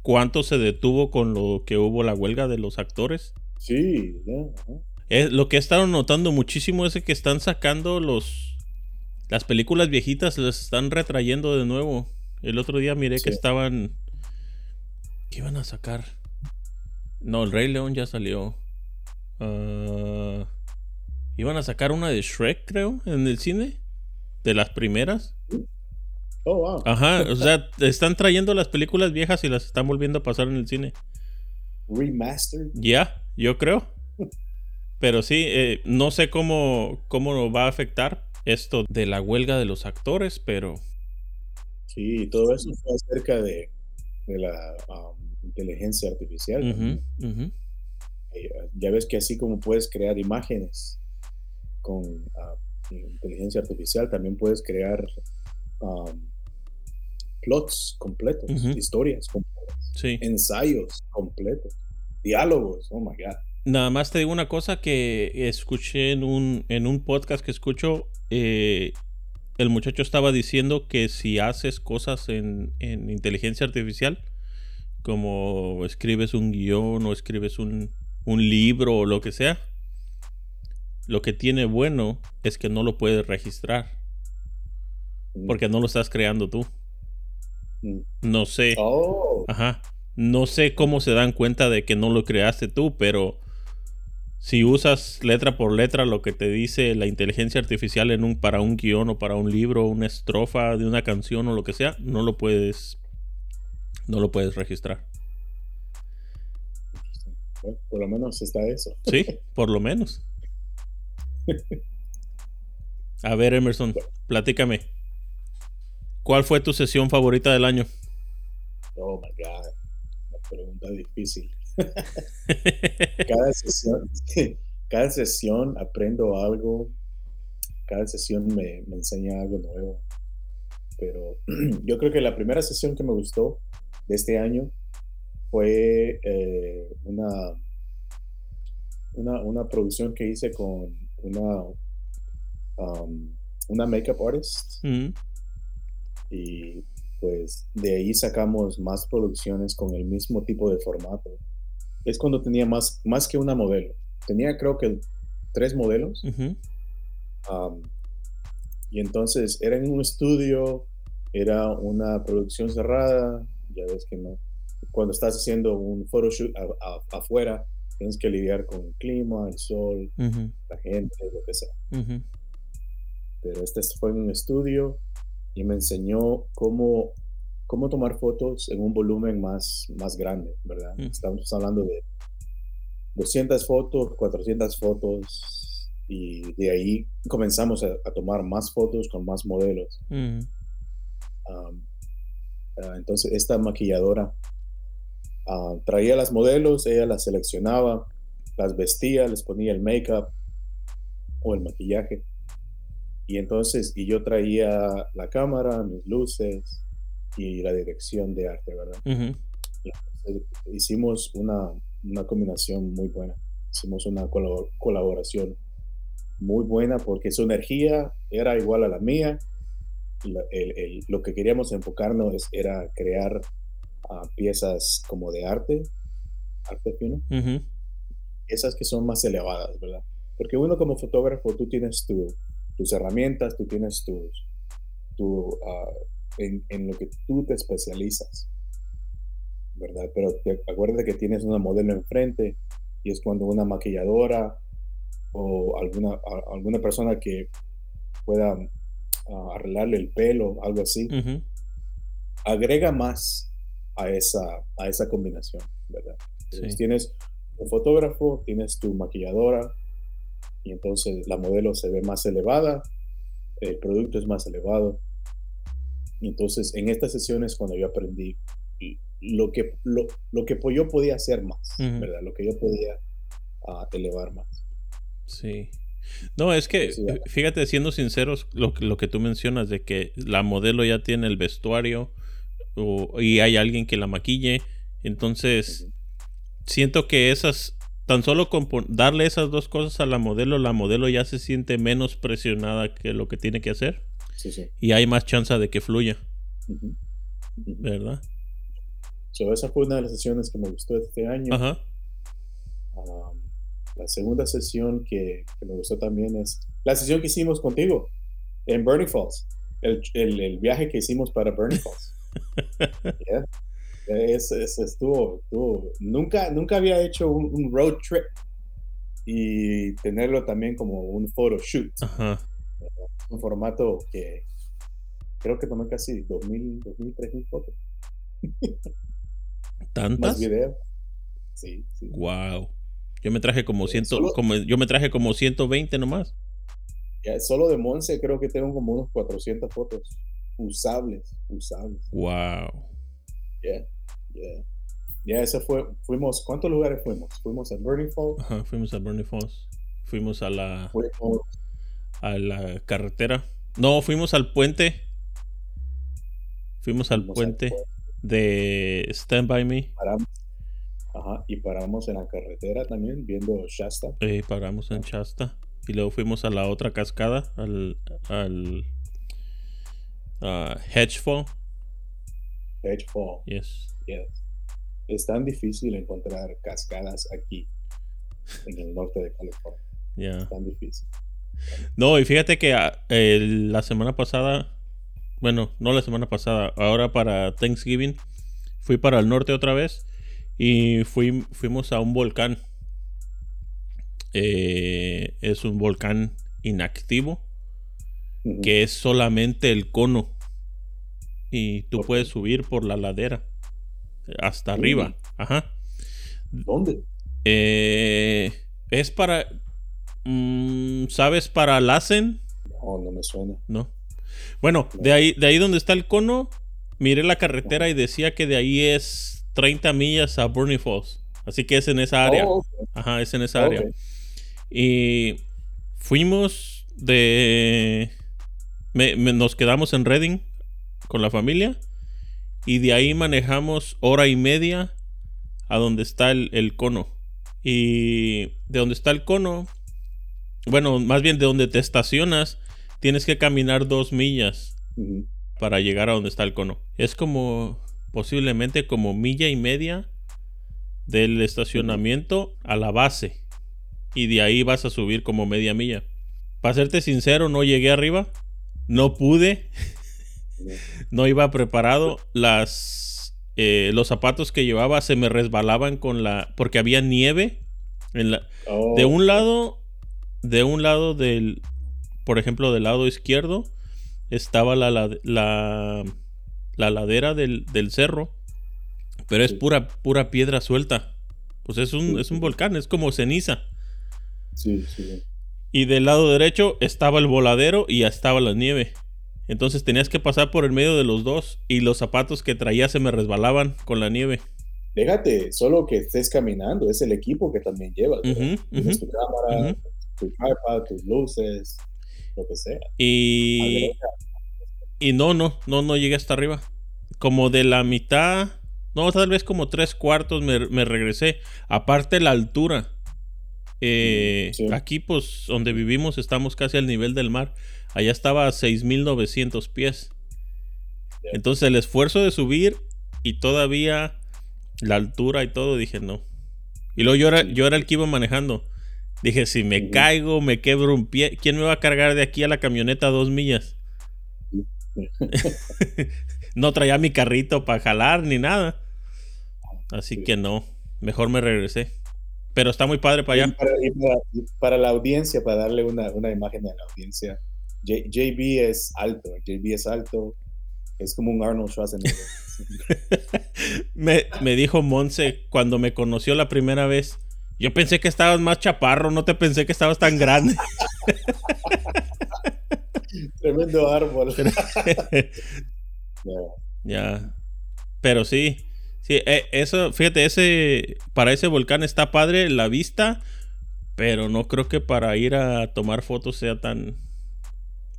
cuánto se detuvo con lo que hubo la huelga de los actores. Sí, ya, ajá. Eh, lo que he estado notando muchísimo es que están sacando los las películas viejitas, las están retrayendo de nuevo. El otro día miré que estaban ¿qué iban a sacar? No, el Rey León ya salió. Ah, iban a sacar una de Shrek, creo, en el cine, de las primeras. Oh, wow. Ajá, o sea, están trayendo las películas viejas y las están volviendo a pasar en el cine. Remastered. Ya, yo creo. Pero sí, eh, no sé cómo, cómo va a afectar esto de la huelga de los actores, pero Sí, todo eso fue acerca de, de la um, inteligencia artificial. Eh, ya ves que así como puedes crear imágenes con ah, inteligencia artificial, también puedes crear um, plots completos, historias completas, sí. ensayos completos, diálogos. Oh my God. Nada más te digo una cosa que escuché en un, en un podcast que escucho. eh, el muchacho estaba diciendo que si haces cosas en, en inteligencia artificial, como escribes un guion o escribes un, un libro o lo que sea, lo que tiene bueno es que no lo puedes registrar, Mm. porque no lo estás creando tú. Mm. No sé. Oh, Ajá. No sé cómo se dan cuenta de que no lo creaste tú, pero si usas letra por letra lo que te dice la inteligencia artificial en un, para un guion o para un libro, una estrofa de una canción o lo que sea, no lo puedes. No lo puedes registrar. bueno, por lo menos está eso. Sí, por lo menos. A ver, Emerson, platícame. ¿Cuál fue tu sesión favorita del año? Oh my God. Una pregunta difícil. cada, sesión, cada sesión aprendo algo, cada sesión me, me enseña algo nuevo. Pero yo creo que la primera sesión que me gustó de este año fue eh, una, una, una, producción que hice con una, um, una makeup artist. Mm. Y pues de ahí sacamos más producciones con el mismo tipo de formato. Es cuando tenía más, más que una modelo. Tenía creo que tres modelos. Um, y entonces era en un estudio, era una producción cerrada, ya ves que no. Cuando estás haciendo un photoshoot afuera, tienes que lidiar con el clima, el sol, la gente, lo que sea. Pero este fue en un estudio y me enseñó cómo, cómo tomar fotos en un volumen más, más grande, ¿verdad? Mm. Estamos hablando de 200 fotos, 400 fotos y de ahí comenzamos a, tomar más fotos con más modelos. Ah, entonces esta maquilladora ah, traía las modelos, ella las seleccionaba, las vestía, les ponía el make-up o el maquillaje y entonces, y yo traía la cámara, mis luces y la dirección de arte, ¿verdad? hicimos una, una, combinación muy buena. Hicimos una colaboración muy buena porque su energía era igual a la mía. Lo que queríamos enfocarnos era crear ah, piezas como de arte, arte fino. Esas que son más elevadas, ¿verdad? Porque uno como fotógrafo, tú tienes tu, tus herramientas, tú tienes tus, tu, ah, en, lo que tú te especializas, ¿verdad? Pero te, acuérdate que tienes una modelo enfrente y es cuando una maquilladora o alguna, alguna persona que pueda ah, arreglarle el pelo, algo así, agrega más a esa, a esa combinación, ¿verdad? tienes un fotógrafo, tienes tu maquilladora, y entonces la modelo se ve más elevada, el producto es más elevado. Y entonces en estas sesiones cuando yo aprendí lo que, lo, que yo podía hacer más, ¿verdad? Lo que yo podía ah, elevar más. Sí. No, es que, fíjate, siendo sinceros, lo, lo, que tú mencionas de que la modelo ya tiene el vestuario y hay alguien que la maquille, entonces siento que esas tan solo con darle esas dos cosas a la modelo, la modelo ya se siente menos presionada que lo que tiene que hacer. Sí, sí. Y hay más chance de que fluya. ¿Verdad? esa fue una de las sesiones que me gustó este año. Ajá. La segunda sesión que, me gustó también es la sesión que hicimos contigo en Burning Falls. El, el, viaje que hicimos para Burning Falls. Es, estuvo, Nunca, nunca había hecho un, road trip y tenerlo también como un photo shoot. Un formato que creo que tomé casi 2000, 2000 3000 fotos. ¿Tantas? Más video. Sí, sí. Wow. Yo me traje como, ciento, como yo me traje como 120 nomás. Ya, solo de Monse creo que tengo como unos 400 fotos usables, usables. Wow. Yeah. Ya, eso fue, fuimos, ¿cuántos lugares fuimos? Fuimos a Burning Falls. Ajá, fuimos a Burning Falls. Fuimos a la, a la carretera. No, fuimos al puente. Fuimos al puente, de Stand By Me. Paramos. Ajá, y paramos en la carretera también, viendo Shasta. Eh, paramos en Shasta. Y luego fuimos a la otra cascada, al, al uh, Hedgefall. Hedgefall. Yes. Es tan difícil encontrar cascadas aquí, en el norte de California. Es tan difícil. No, y fíjate que ah, la semana pasada, bueno, no la semana pasada, ahora para Thanksgiving, fui para el norte otra vez y fui, fuimos a un volcán. Eh, es un volcán inactivo que es solamente el cono y tú puedes subir por la ladera hasta arriba. Ajá. ¿Dónde? Eh, es para. Mm, ¿Sabes para Lassen? No, no me suena. No. Bueno, De, ahí, de ahí donde está el cono, miré la carretera y decía que de ahí es 30 millas a Burning Falls. Así que es en esa área. Oh, Ajá, es en esa área. Y fuimos de... me- me- nos quedamos en Reading con la familia. Y de ahí manejamos hora y media a donde está el, el cono. Y de donde está el cono, bueno, más bien de donde te estacionas, tienes que caminar dos millas para llegar a donde está el cono. Es como posiblemente como milla y media del estacionamiento a la base. Y de ahí vas a subir como media milla. Para serte sincero, no llegué arriba. No pude. No iba preparado. Las, eh, los zapatos que llevaba se me resbalaban con la... Porque había nieve. En la, Oh, de un lado, de un lado del, por ejemplo, del lado izquierdo, estaba la, la, la, la ladera del, del cerro, pero es Sí. pura, pura piedra suelta. Pues es un, Sí, es un volcán, es como ceniza. Sí, sí. Y del lado derecho estaba el voladero y ya estaba la nieve. Entonces tenías que pasar por el medio de los dos y los zapatos que traía se me resbalaban con la nieve. Déjate, solo que estés caminando, es el equipo que también llevas. Ujú, Tienes tu cámara, tu tripod, tus luces, lo que sea. Y. y no, no, no, no llegué hasta arriba. Como de la mitad, no, tal vez como tres cuartos me, me regresé. Aparte la altura. Eh, sí. Aquí, pues, donde vivimos, estamos casi al nivel del mar. Allá estaba a 6.900 pies. Entonces el esfuerzo de subir y todavía la altura y todo, dije no. Y luego yo era, yo era el que iba manejando. Dije, si me caigo, me quebro un pie, ¿quién me va a cargar de aquí a la camioneta dos millas? no traía mi carrito para jalar ni nada. Así Sí. que no, mejor me regresé. Pero está muy padre para Y allá. para, y para- y para la audiencia, para darle una, una imagen a la audiencia, J- JB es alto, JB es alto, es como un Arnold Schwarzenegger. Me, me dijo Monse cuando me conoció la primera vez. Yo pensé que estabas más chaparro, no te pensé que estabas tan grande. Tremendo árbol. Ya. ya. Pero sí. Sí, eh, eso, fíjate, ese. Para ese volcán está padre la vista. Pero no creo que para ir a tomar fotos sea tan.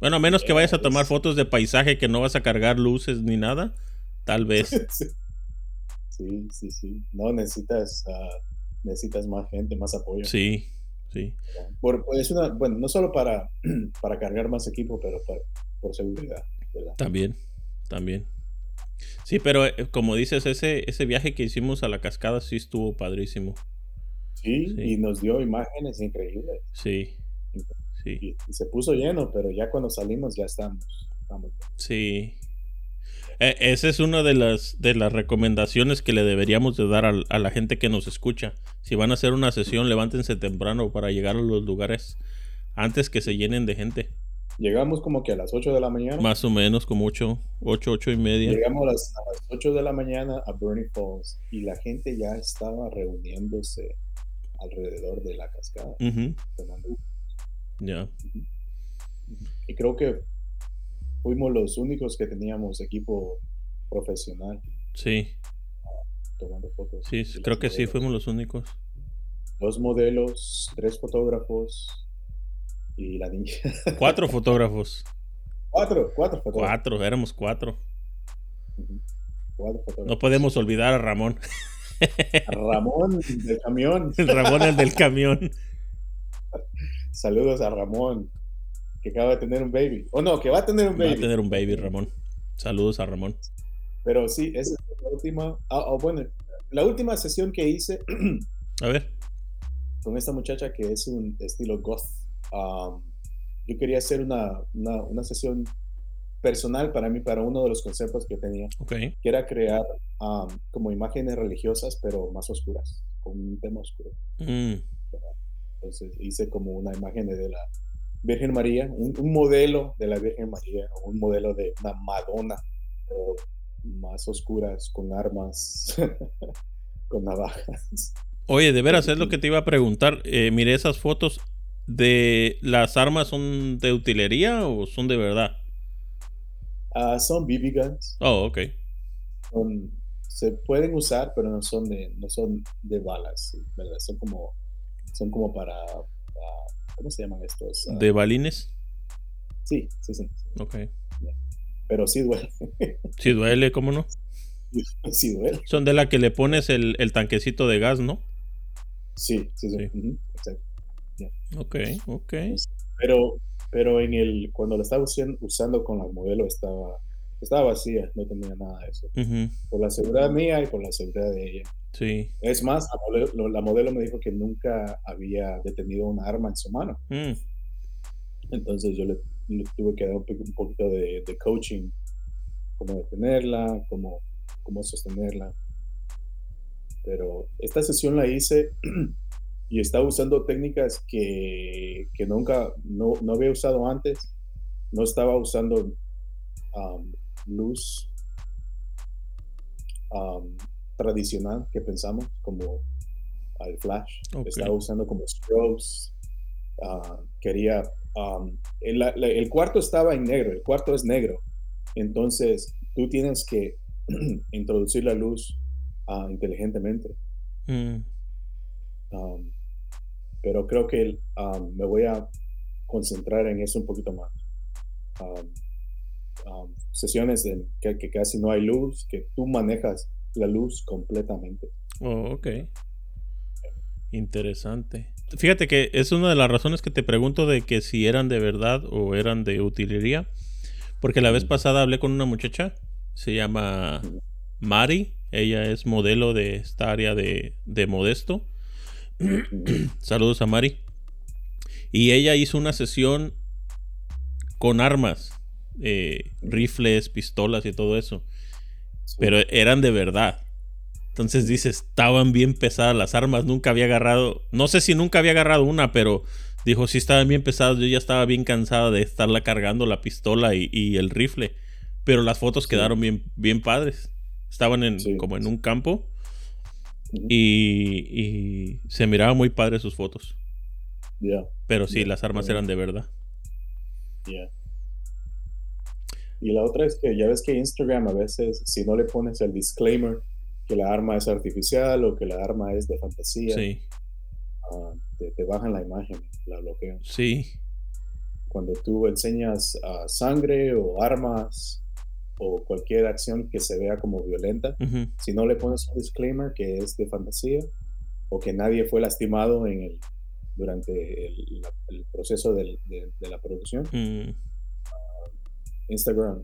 Bueno, a menos que vayas a tomar fotos de paisaje que no vas a cargar luces ni nada. Tal vez. Sí, sí, sí. No, necesitas, ah, necesitas más gente, más apoyo. Sí, sí. Por, por- es una, bueno, no solo para, para cargar más equipo, pero para- por seguridad, ¿verdad? También, también. Sí, pero eh, como dices, ese, ese viaje que hicimos a la cascada sí estuvo padrísimo. Sí, Sí. y nos dio imágenes increíbles. Sí, sí, Y, y se puso lleno, pero ya cuando salimos ya estamos. estamos sí. Eh, esa es una de las, de las recomendaciones que le deberíamos de dar al- a, la gente que nos escucha. Si van a hacer una sesión, levántense temprano para llegar a los lugares antes que se llenen de gente. Llegamos como que a las 8 de la mañana. Más o menos como 8, 8, 8 y media. Llegamos a las, a las 8 de la mañana a Burning Falls y la gente ya estaba reuniéndose alrededor de la cascada. Tomando- Ya. Y creo que fuimos los únicos que teníamos equipo profesional Sí, tomando fotos. sí, creo que sí, fuimos los únicos. Dos modelos, tres fotógrafos y la niña. Cuatro fotógrafos. cuatro, cuatro fotógrafos. Cuatro, éramos cuatro. Cuatro fotógrafos. No podemos olvidar a Ramón. Ramón del camión. El Ramón, el del camión. Saludos a Ramón, que acaba de tener un baby. O no, que va a tener un Va baby. a tener un baby, Ramón. Saludos a Ramón. Pero sí, esa es la última. Ah, ah, bueno, la última sesión que hice A ver. con esta muchacha que es un estilo goth. um, yo quería hacer una, una, una sesión personal para mí, para uno de los conceptos que tenía, Ok. que era crear um, como imágenes religiosas, pero más oscuras, con un tema oscuro. Mm, Entonces hice como una imagen de la Virgen María, un, un modelo de la Virgen María, un modelo de una Madonna, pero más oscuras, con armas, con navajas. Oye, de veras, es lo que te iba a preguntar. Eh, miré esas fotos. ¿De las armas son de utilería o son de verdad? Ah, son BB guns, Oh, ok. son se pueden usar, pero no son de, no son de balas, ¿verdad? Son como, son como para, ¿cómo se llaman estos? Ah, ¿De balines? Sí, sí, sí. Ok. Pero sí duele. Sí duele, ¿cómo no? Sí duele. Son de la que le pones el, tanquecito de gas, ¿no? Sí, sí, sí. Exacto. Ok, ok. Pero, pero en el, cuando lo estaba usando con la modelo estaba estaba vacía, no tenía nada de eso. Por la seguridad mía y por la seguridad de ella. Sí. Es más, la modelo, me dijo que nunca había detenido una arma en su mano. Mm. Entonces yo le, tuve que dar un, poquito de, coaching, cómo detenerla, cómo, cómo sostenerla. Pero esta sesión la hice y estaba usando técnicas que, que nunca, no, no, había usado antes. No estaba usando um, luz um, tradicional que pensamos, como el flash. Estaba usando como strobes. Uh, quería. Um, el, cuarto estaba en negro, el cuarto es negro. Entonces tú tienes que introducir la luz uh, inteligentemente. Mm. Um, pero creo que me voy a concentrar en eso un poquito más. Um, sesiones en que, casi no hay luz, que tú manejas la luz completamente. Oh, ok. Interesante. Fíjate que es una de las razones que te pregunto de que si eran de verdad o eran de utilería. Porque la vez pasada hablé con una muchacha, se llama Mari, ella es modelo de esta área de, de Modesto. Saludos a Mari. Y ella hizo una sesión con armas eh, rifles, pistolas y todo eso. Pero eran de verdad. Entonces dice, estaban bien pesadas las armas. Nunca había agarrado, no sé si nunca había agarrado una, pero dijo, si estaban bien pesadas. Yo ya estaba bien cansada de estarla cargando la pistola y, el rifle. Pero las fotos quedaron bien, bien padres. Estaban en, como en un campo. Y, se miraban muy padres sus fotos. Pero sí, las armas eran de verdad. Y la otra es que ya ves que Instagram a veces, si no le pones el disclaimer que la arma es artificial o que la arma es de fantasía, ah, te, bajan la imagen, la bloquean. Sí. Cuando tú enseñas uh, sangre o armas o cualquier acción que se vea como violenta, si no le pones un disclaimer que es de fantasía o que nadie fue lastimado en el, durante el, proceso de, la producción, mm. Instagram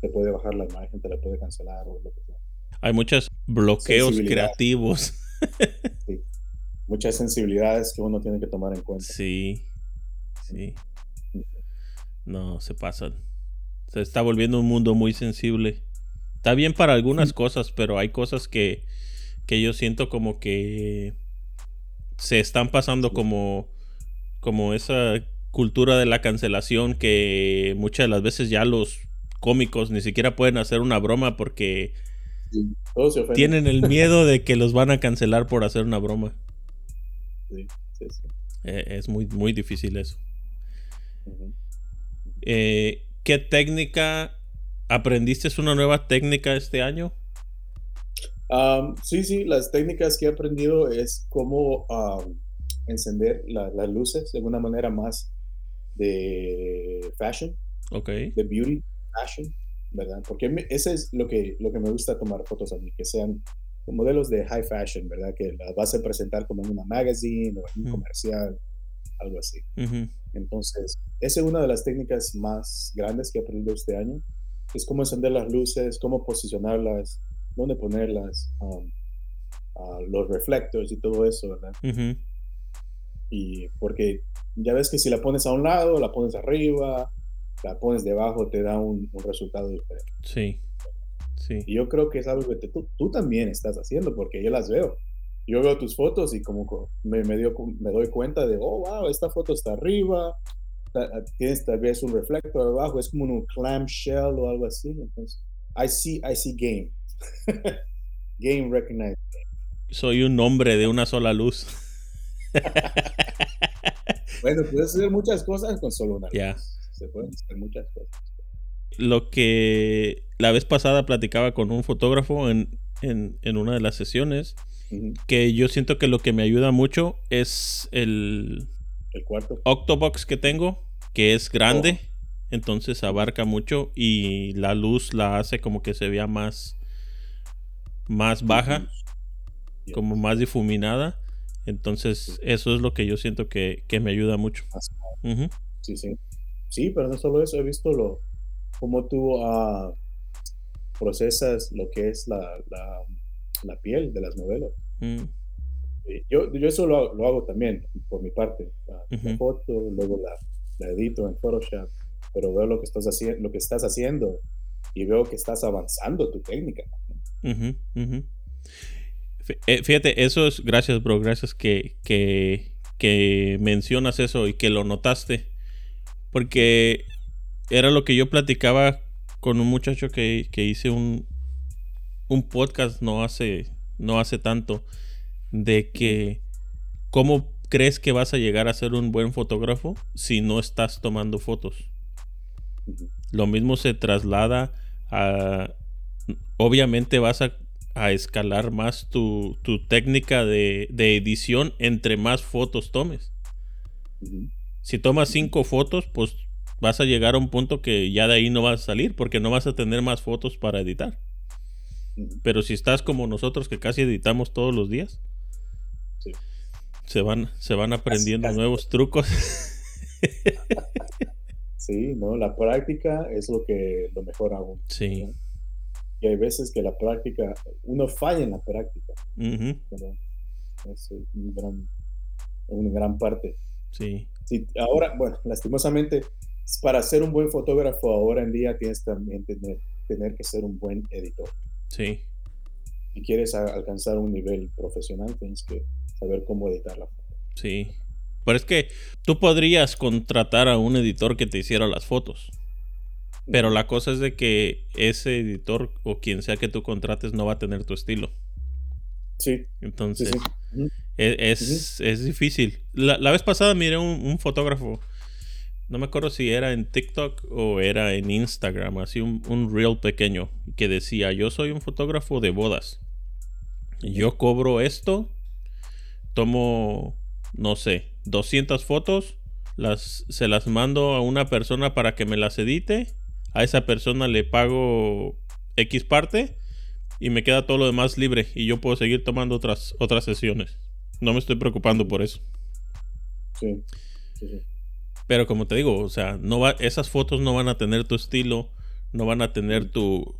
te puede bajar la imagen, te la puede cancelar o lo que sea. Hay muchos bloqueos creativos. sí. Muchas sensibilidades que uno tiene que tomar en cuenta. Sí, sí. No, se pasan. Se está volviendo un mundo muy sensible. Está bien para algunas cosas, pero hay cosas que, que yo siento como que se están pasando como, como esa cultura de la cancelación que muchas de las veces ya los cómicos ni siquiera pueden hacer una broma porque tienen el miedo de que los van a cancelar por hacer una broma. Eh, es muy, muy difícil eso. Eh, ¿Qué técnica aprendiste? ¿Es una nueva técnica este año? sí, sí, las técnicas que he aprendido es cómo encender las luces de una manera más de fashion, okay. de beauty, fashion, ¿verdad? Porque ese es lo que, lo que me gusta tomar fotos a mí, que sean modelos de high fashion, ¿verdad? Que las vas a presentar como en una magazine o en un comercial, algo así. Entonces, esa es una de las técnicas más grandes que he aprendido este año. Es cómo encender las luces, cómo posicionarlas, dónde ponerlas, um, los reflectores y todo eso, ¿verdad? Y porque ya ves que si la pones a un lado, la pones arriba, la pones debajo, te da un, resultado diferente. Sí. Sí. Y yo creo que es algo que tú, tú, también estás haciendo, porque yo las veo. Yo veo tus fotos y como me, me, dio, me doy cuenta de, oh, wow, esta foto está arriba, tienes tal vez un reflector abajo, es como un clamshell o algo así. Entonces, I see, I see game. game recognized. Soy un hombre de una sola luz. bueno, puedes hacer muchas cosas con solo una. Ya. Se pueden hacer muchas cosas. lo que la vez pasada platicaba con un fotógrafo en, en, una de las sesiones, que yo siento que lo que me ayuda mucho es el, el cuarto. Octobox que tengo, que es grande, oh. entonces abarca mucho y la luz la hace como que se vea más, más baja, como más difuminada. Entonces, eso es lo que yo siento que, me ayuda mucho. Sí, sí. Sí, pero no solo eso, he visto lo, cómo tú uh, procesas lo que es la, la, piel de las modelos. Mm. Yo, yo eso lo, hago también, por mi parte. La, foto, luego la, la, edito en Photoshop, pero veo lo que, estás haciendo, lo que estás haciendo y veo que estás avanzando tu técnica. Eh, fíjate, eso es, gracias bro, gracias que, que, que mencionas eso y que lo notaste. Porque era lo que yo platicaba con un muchacho que, que hice un, un podcast no hace, no hace tanto de que cómo crees que vas a llegar a ser un buen fotógrafo si no estás tomando fotos. Lo mismo se traslada a... Obviamente vas a a escalar más tu, técnica de, edición entre más fotos tomes. Si tomas cinco fotos, pues vas a llegar a un punto que ya de ahí no vas a salir porque no vas a tener más fotos para editar. Pero si estás como nosotros que casi editamos todos los días, se, van, se van aprendiendo nuevos trucos. sí, no, la práctica es lo que lo mejor aún. Sí. Y hay veces que la práctica, uno falla en la práctica. Es una gran parte. Sí. sí. Ahora, bueno, lastimosamente, para ser un buen fotógrafo ahora en día tienes también tener, tener que ser un buen editor. Sí. Si quieres alcanzar un nivel profesional, tienes que saber cómo editar la foto. Sí. Pero es que tú podrías contratar a un editor que te hiciera las fotos. Pero la cosa es de que ese editor o quien sea que tú contrates no va a tener tu estilo. Sí. Entonces, e, es, es, difícil. La, vez pasada miré un, fotógrafo, no me acuerdo si era en TikTok o era en Instagram, así un, un reel pequeño, que decía, yo soy un fotógrafo de bodas. Yo cobro esto, tomo, no sé, 200 fotos, las, se las mando a una persona para que me las edite a esa persona le pago X parte y me queda todo lo demás libre y yo puedo seguir tomando otras, otras sesiones. No me estoy preocupando por eso. Sí. Pero como te digo, o sea, no va, esas fotos no van a tener tu estilo, no van a tener tu,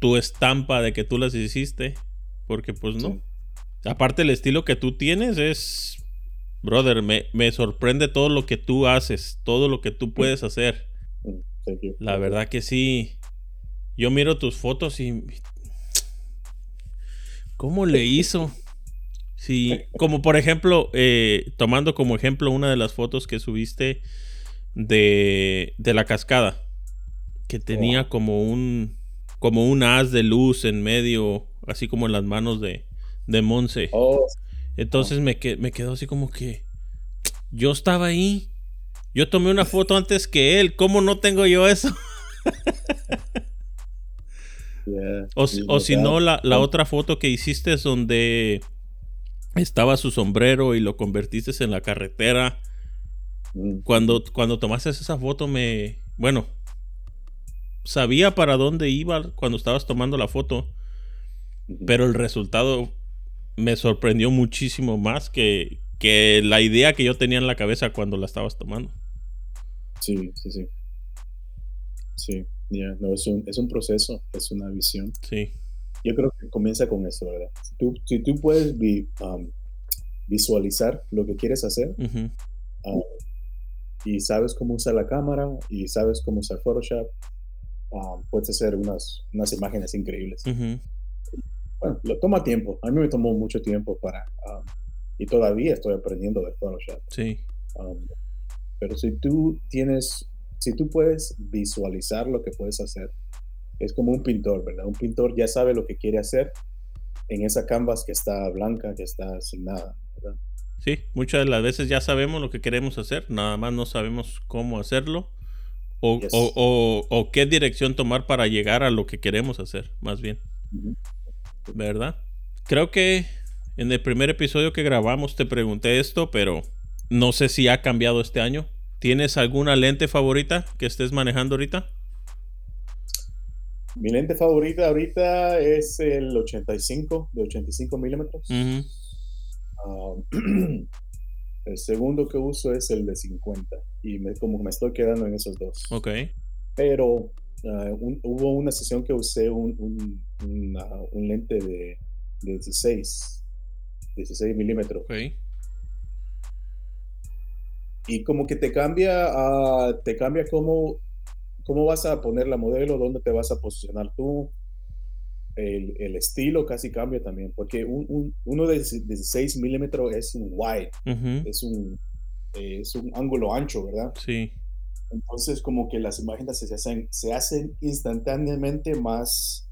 tu estampa de que tú las hiciste, porque pues no. Aparte el estilo que tú tienes es, brother, me, me sorprende todo lo que tú haces, todo lo que tú puedes hacer. La verdad que sí. Yo miro tus fotos y. ¿Cómo le hizo? Sí, como por ejemplo, eh, tomando como ejemplo una de las fotos que subiste de, de la cascada, que tenía como un como un haz de luz en medio, así como en las manos de, de Monse. Oh. Entonces me, me quedó así como que yo estaba ahí yo tomé una foto antes que él. ¿Cómo no tengo yo eso? o, si no, la, otra foto que hiciste es donde estaba su sombrero y lo convertiste en la carretera. Mm. Cuando, cuando tomaste esa foto me... Bueno, sabía para dónde iba cuando estabas tomando la foto. Pero el resultado me sorprendió muchísimo más que, que la idea que yo tenía en la cabeza cuando la estabas tomando. Sí, sí, sí. Sí, ya, no, es un, es un proceso, es una visión. Sí. Yo creo que comienza con eso, ¿verdad? Si tú, si tú puedes um, visualizar lo que quieres hacer um, y sabes cómo usar la cámara y sabes cómo usar Photoshop, um, puedes hacer unas, unas imágenes increíbles. Bueno, lo toma tiempo. A mí me tomó mucho tiempo para... y todavía estoy aprendiendo de Photoshop. Sí. Pero si tú tienes, si tú puedes visualizar lo que puedes hacer, es como un pintor, ¿verdad? Un pintor ya sabe lo que quiere hacer en esa canvas que está blanca, que está sin nada, ¿verdad? Sí, muchas de las veces ya sabemos lo que queremos hacer, nada más no sabemos cómo hacerlo o, o, qué dirección tomar para llegar a lo que queremos hacer, más bien. ¿Verdad? Creo que en el primer episodio que grabamos te pregunté esto, pero no sé si ha cambiado este año. ¿Tienes alguna lente favorita que estés manejando ahorita? Mi lente favorita ahorita es el 85, de 85 milímetros. Ah, el segundo que uso es el de 50 y me, como me estoy quedando en esos dos. Ok. Pero ah, hubo una sesión que usé un, un, lente de, 16, 16 milímetros. Ok. Y como que te cambia, uh, te cambia cómo cómo vas a poner la modelo, dónde te vas a posicionar tú. El, estilo casi cambia también, porque un, uno de 16 milímetros es un wide, es, un, es un ángulo ancho, ¿verdad? Sí. Entonces, como que las imágenes se hacen, se hacen instantáneamente más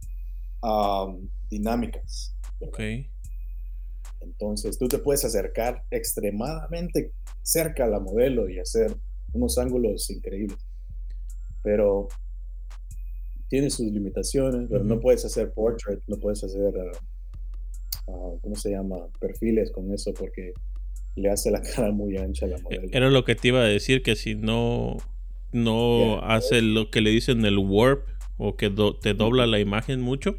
dinámicas. Ok. Entonces, tú te puedes acercar extremadamente cerca a la modelo y hacer unos ángulos increíbles pero tiene sus limitaciones, pero no puedes hacer portrait, no puedes hacer, ah, ah, ¿cómo se llama? Perfiles con eso porque le hace la cara muy ancha a la modelo. Era lo que te iba a decir, que si no, no hace lo que le dicen el warp o que te dobla la imagen mucho.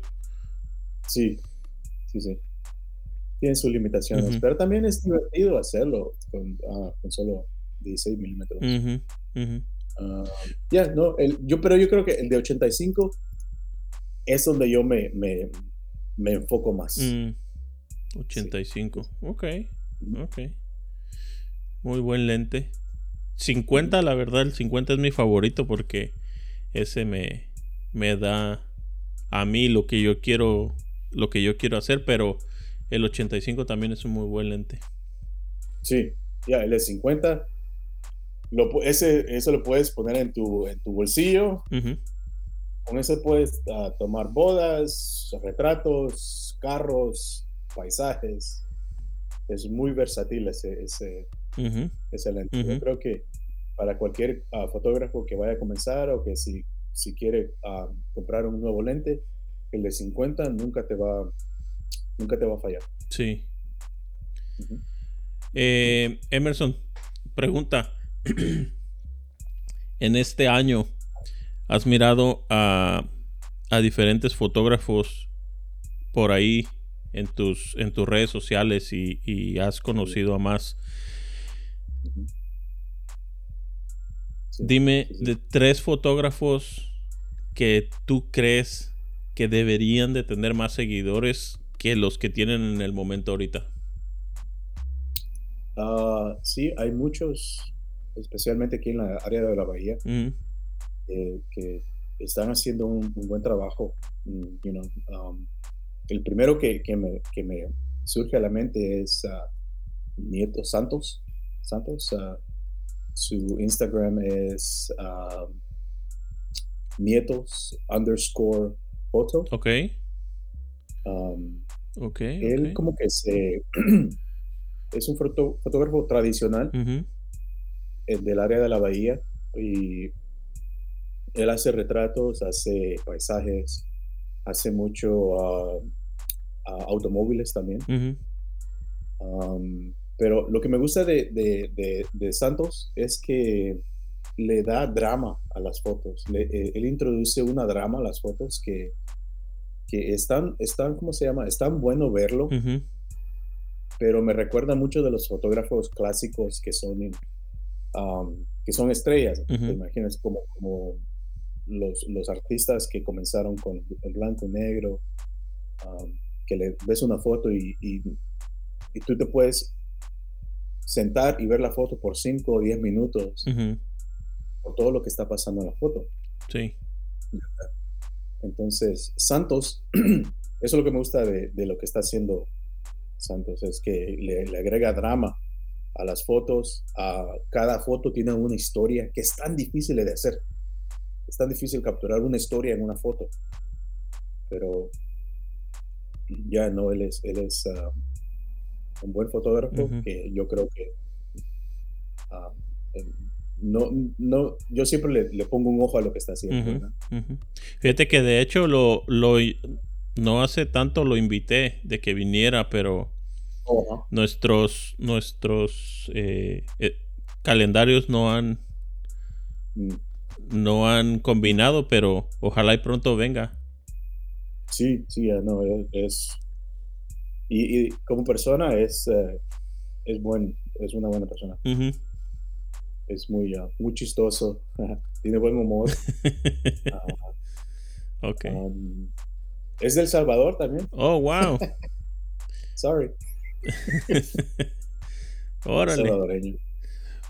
Sí, sí, sí. Tiene sus limitaciones, pero también es divertido hacerlo con, ah, solo 16 milímetros. Ah, ya, no, el, yo, pero yo creo que el de 85 es donde yo me, me, me enfoco más. 85, mm, ok, ok. Muy buen lente. 50, la verdad, el 50 es mi favorito porque ese me, me da a mí lo que yo quiero, lo que yo quiero hacer, pero el 85 también es un muy buen lente. Sí, ya, el de 50 ese, eso lo puedes poner en tu, en tu bolsillo. Con eso puedes ah, tomar bodas, retratos, carros, paisajes. Es muy versátil ese, ese, lente. Yo creo que para cualquier ah, fotógrafo que vaya a comenzar o que si, si quiere ah, comprar un nuevo lente, el de 50 nunca te va, nunca te va a fallar. Sí. Eh, Emerson, pregunta en este año has mirado a, diferentes fotógrafos por ahí en tus, en tus redes sociales y, has conocido a más. Dime de tres fotógrafos que tú crees que deberían de tener más seguidores que los que tienen en el momento ahorita. Ah, sí, hay muchos especialmente aquí en la área de la bahía, eh, que están haciendo un, buen trabajo. Mm, um, el primero que, que, me, que, me, surge a la mente es uh, Nieto Santos. Santos, uh, su Instagram es um, nietos underscore foto. Ok. Um, ok. Él como que se... es un fotógrafo tradicional del área de la bahía y él hace retratos, hace paisajes, hace mucho ah, automóviles también. pero lo que me gusta de, Santos es que le da drama a las fotos. Eh, él introduce una drama a las fotos que, que están, están, ¿cómo se llama? Es tan bueno verlo, pero me recuerda mucho de los fotógrafos clásicos que son que son estrellas. Imagínense como, como los, los, artistas que comenzaron con el blanco y negro, que le ves una foto y, y, tú te puedes sentar y ver la foto por 5 o 10 minutos por todo lo que está pasando en la foto. Sí. Entonces, Santos, eso es lo que me gusta de, de lo que está haciendo Santos, es que le, le agrega drama a las fotos. A cada foto tiene una historia que es tan difícil de hacer. Es tan difícil capturar una historia en una foto. Pero ya no, él es, él es ah, un buen fotógrafo que yo creo que ah, no, no, yo siempre le, pongo un ojo a lo que está haciendo. Fíjate que de hecho lo, lo, no hace tanto lo invité de que viniera, pero nuestros, nuestros eh, eh, calendarios no han mm. no han combinado, pero ojalá y pronto venga. Sí, sí, no, es, y, como persona es, eh, es buen, es una buena persona. Es muy, uh, muy chistoso, tiene buen humor. uh, ok. Um, es del Salvador también. Oh, wow. Sorry. Órale. Salvadoreño.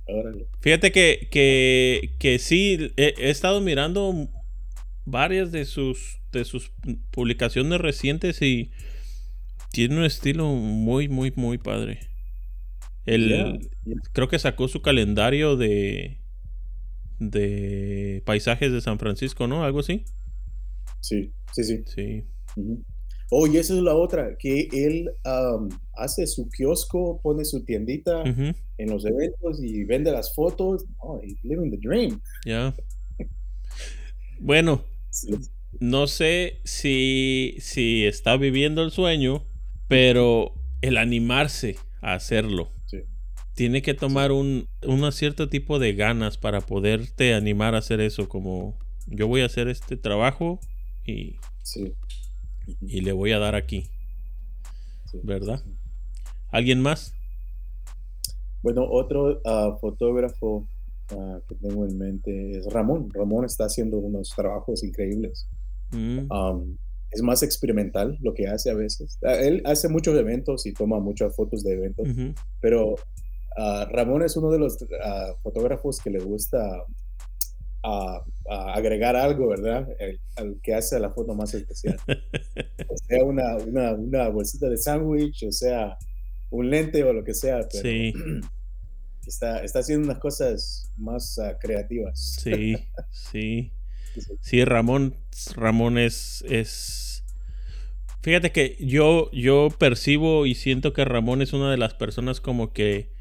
Órale. Fíjate que, que, que sí, he, estado mirando varias de sus, de sus publicaciones recientes y tiene un estilo muy, muy, muy padre. El, Creo que sacó su calendario de, de paisajes de San Francisco, ¿no? Algo así. Sí, sí, sí. Sí. Oh, y esa es la otra, que él hace su kiosco, pone su tiendita en los eventos y vende las fotos. Oh, he's living the dream. Ya. Bueno, no sé si, si está viviendo el sueño, pero el animarse a hacerlo. Tiene que tomar un, un cierto tipo de ganas para poderte animar a hacer eso, como yo voy a hacer este trabajo y sí y le voy a dar aquí. ¿Verdad? ¿Alguien más? Bueno, otro ah, fotógrafo ah, que tengo en mente es Ramón. Ramón está haciendo unos trabajos increíbles. Mm. es más experimental lo que hace a veces. Ah, él hace muchos eventos y toma muchas fotos de eventos, pero Ramón es uno de los fotógrafos que le gusta a, agregar algo, ¿verdad? al que hace la foto más especial. o sea, una, una, bolsita de sándwich, o sea, un lente o lo que sea. Pero sí. Está, está haciendo unas cosas más ah, creativas. Sí, sí. Sí, Ramón, Ramón es, es... Fíjate que yo, yo percibo y siento que Ramón es una de las personas como que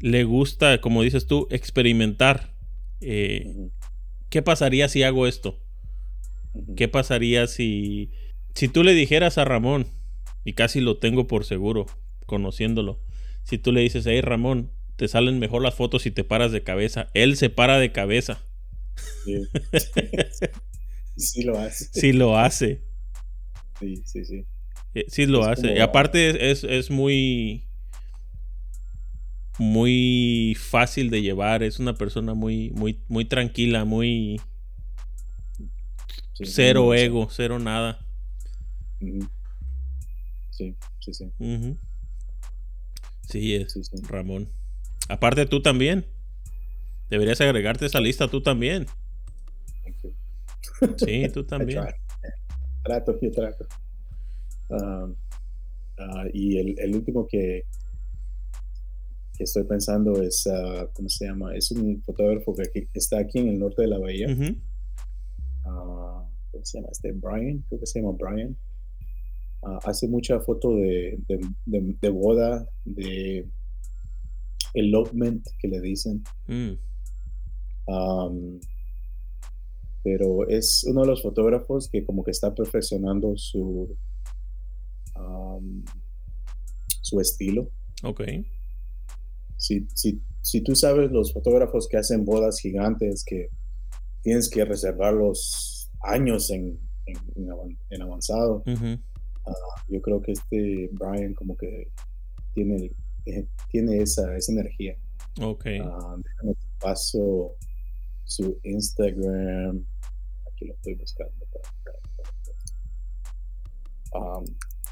le gusta, como dices tú, experimentar. Eh, ¿qué pasaría si hago esto? ¿Qué pasaría si, si tú le dijeras a Ramón, y casi lo tengo por seguro, conociéndolo, si tú le dices, hey Ramón, te salen mejor las fotos si te paras de cabeza, él se para de cabeza. Sí, sí lo hace. Sí lo hace. Sí, sí, sí. Eh, sí lo hace. Y aparte es, es muy muy fácil de llevar, es una persona muy, muy, muy tranquila, muy cero ego, cero nada. Sí, sí, sí. Sí, es Ramón. Aparte tú también. Deberías agregarte esa lista tú también. Sí, tú también. trato, yo trato. Ah, ah, y el, el, último que, estoy pensando es, uh, ¿cómo se llama? Es un fotógrafo que está aquí en el norte de la bahía. Ah, ¿Cómo se llama? Este Brian, creo que se llama Brian. Ah, hace mucha foto de, de, boda, de elopement, que le dicen. Mm. pero es uno de los fotógrafos que como que está perfeccionando su, su estilo. Ok si, si, si tú sabes los fotógrafos que hacen bodas gigantes, que tienes que reservarlos años en, en, avanzado, ah, yo creo que este Brian como que tiene, eh, tiene esa, esa energía. Ok. Uh, paso su Instagram. Aquí lo estoy buscando. Um,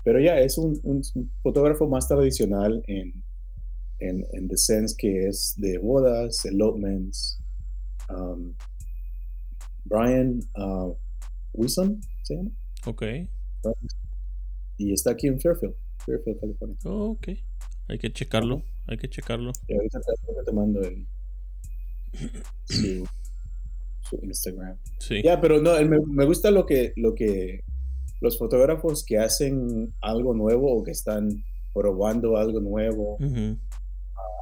pero ya es un, un, fotógrafo más tradicional en, en, en the sense que es de bodas, elopements. Um, Brian uh, Wilson, ¿se llama? Ok. Y está aquí en Fairfield, Fairfield, California. Oh, ok. Hay que checarlo, hay que checarlo. Y ahorita te, mando el, su, su Instagram. Sí. Ya, pero no, me, me, gusta lo que, lo que los fotógrafos que hacen algo nuevo o que están probando algo nuevo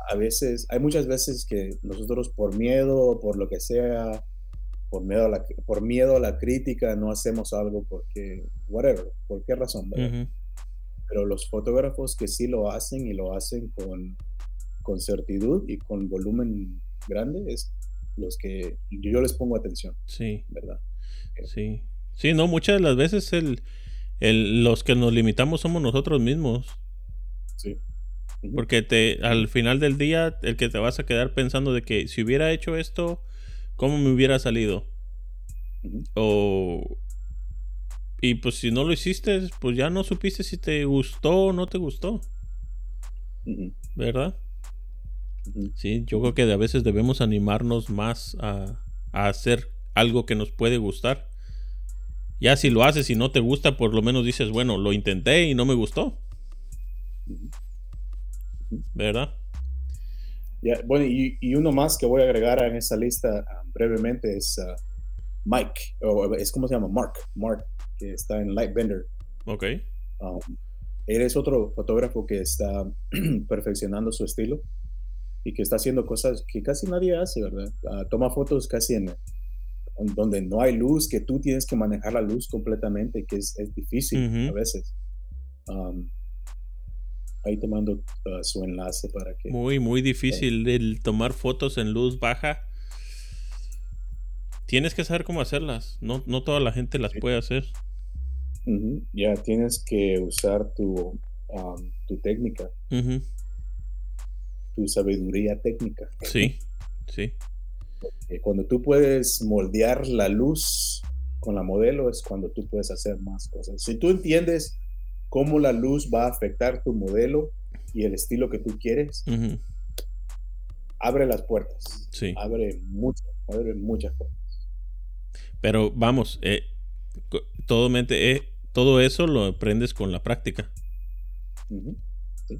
a veces, hay muchas veces que nosotros por miedo, por lo que sea, por miedo a la, por miedo a la crítica, no hacemos algo porque, whatever, por qué razón, Pero los fotógrafos que sí lo hacen y lo hacen con, con certitud y con volumen grande, es los que yo les pongo atención. Sí. ¿Verdad? Sí. Sí, no, muchas de las veces el, el, los que nos limitamos somos nosotros mismos. Sí. Porque te, al final del día, el que te vas a quedar pensando de que si hubiera hecho esto, ¿cómo me hubiera salido? O. Y pues si no lo hiciste, pues ya no supiste si te gustó o no te gustó. ¿Verdad? Sí, yo creo que a veces debemos animarnos más a, a, hacer algo que nos puede gustar. Ya si lo haces y no te gusta, por lo menos dices, bueno, lo intenté y no me gustó. ¿Verdad? bueno, y, uno más que voy a agregar en esa lista ah, brevemente es uh, Mike, o es como se llama, Mark, Mark, que está en Lightbender. Ok. Um, él es otro fotógrafo que está perfeccionando su estilo y que está haciendo cosas que casi nadie hace, ¿verdad? Ah, toma fotos casi en, donde no hay luz, que tú tienes que manejar la luz completamente, que es, es difícil a veces. Um, ahí te mando uh, su enlace para que... Muy, muy difícil el tomar fotos en luz baja. Tienes que saber cómo hacerlas. No, no toda la gente las puede hacer. Ya tienes que usar tu, um, tu técnica. Tu sabiduría técnica. Sí, sí. cuando tú puedes moldear la luz con la modelo es cuando tú puedes hacer más cosas. Si tú entiendes cómo la luz va a afectar tu modelo y el estilo que tú quieres, abre las puertas. Sí. Abre muchas, abre muchas puertas. Pero vamos, eh, todo, eh, todo eso lo aprendes con la práctica.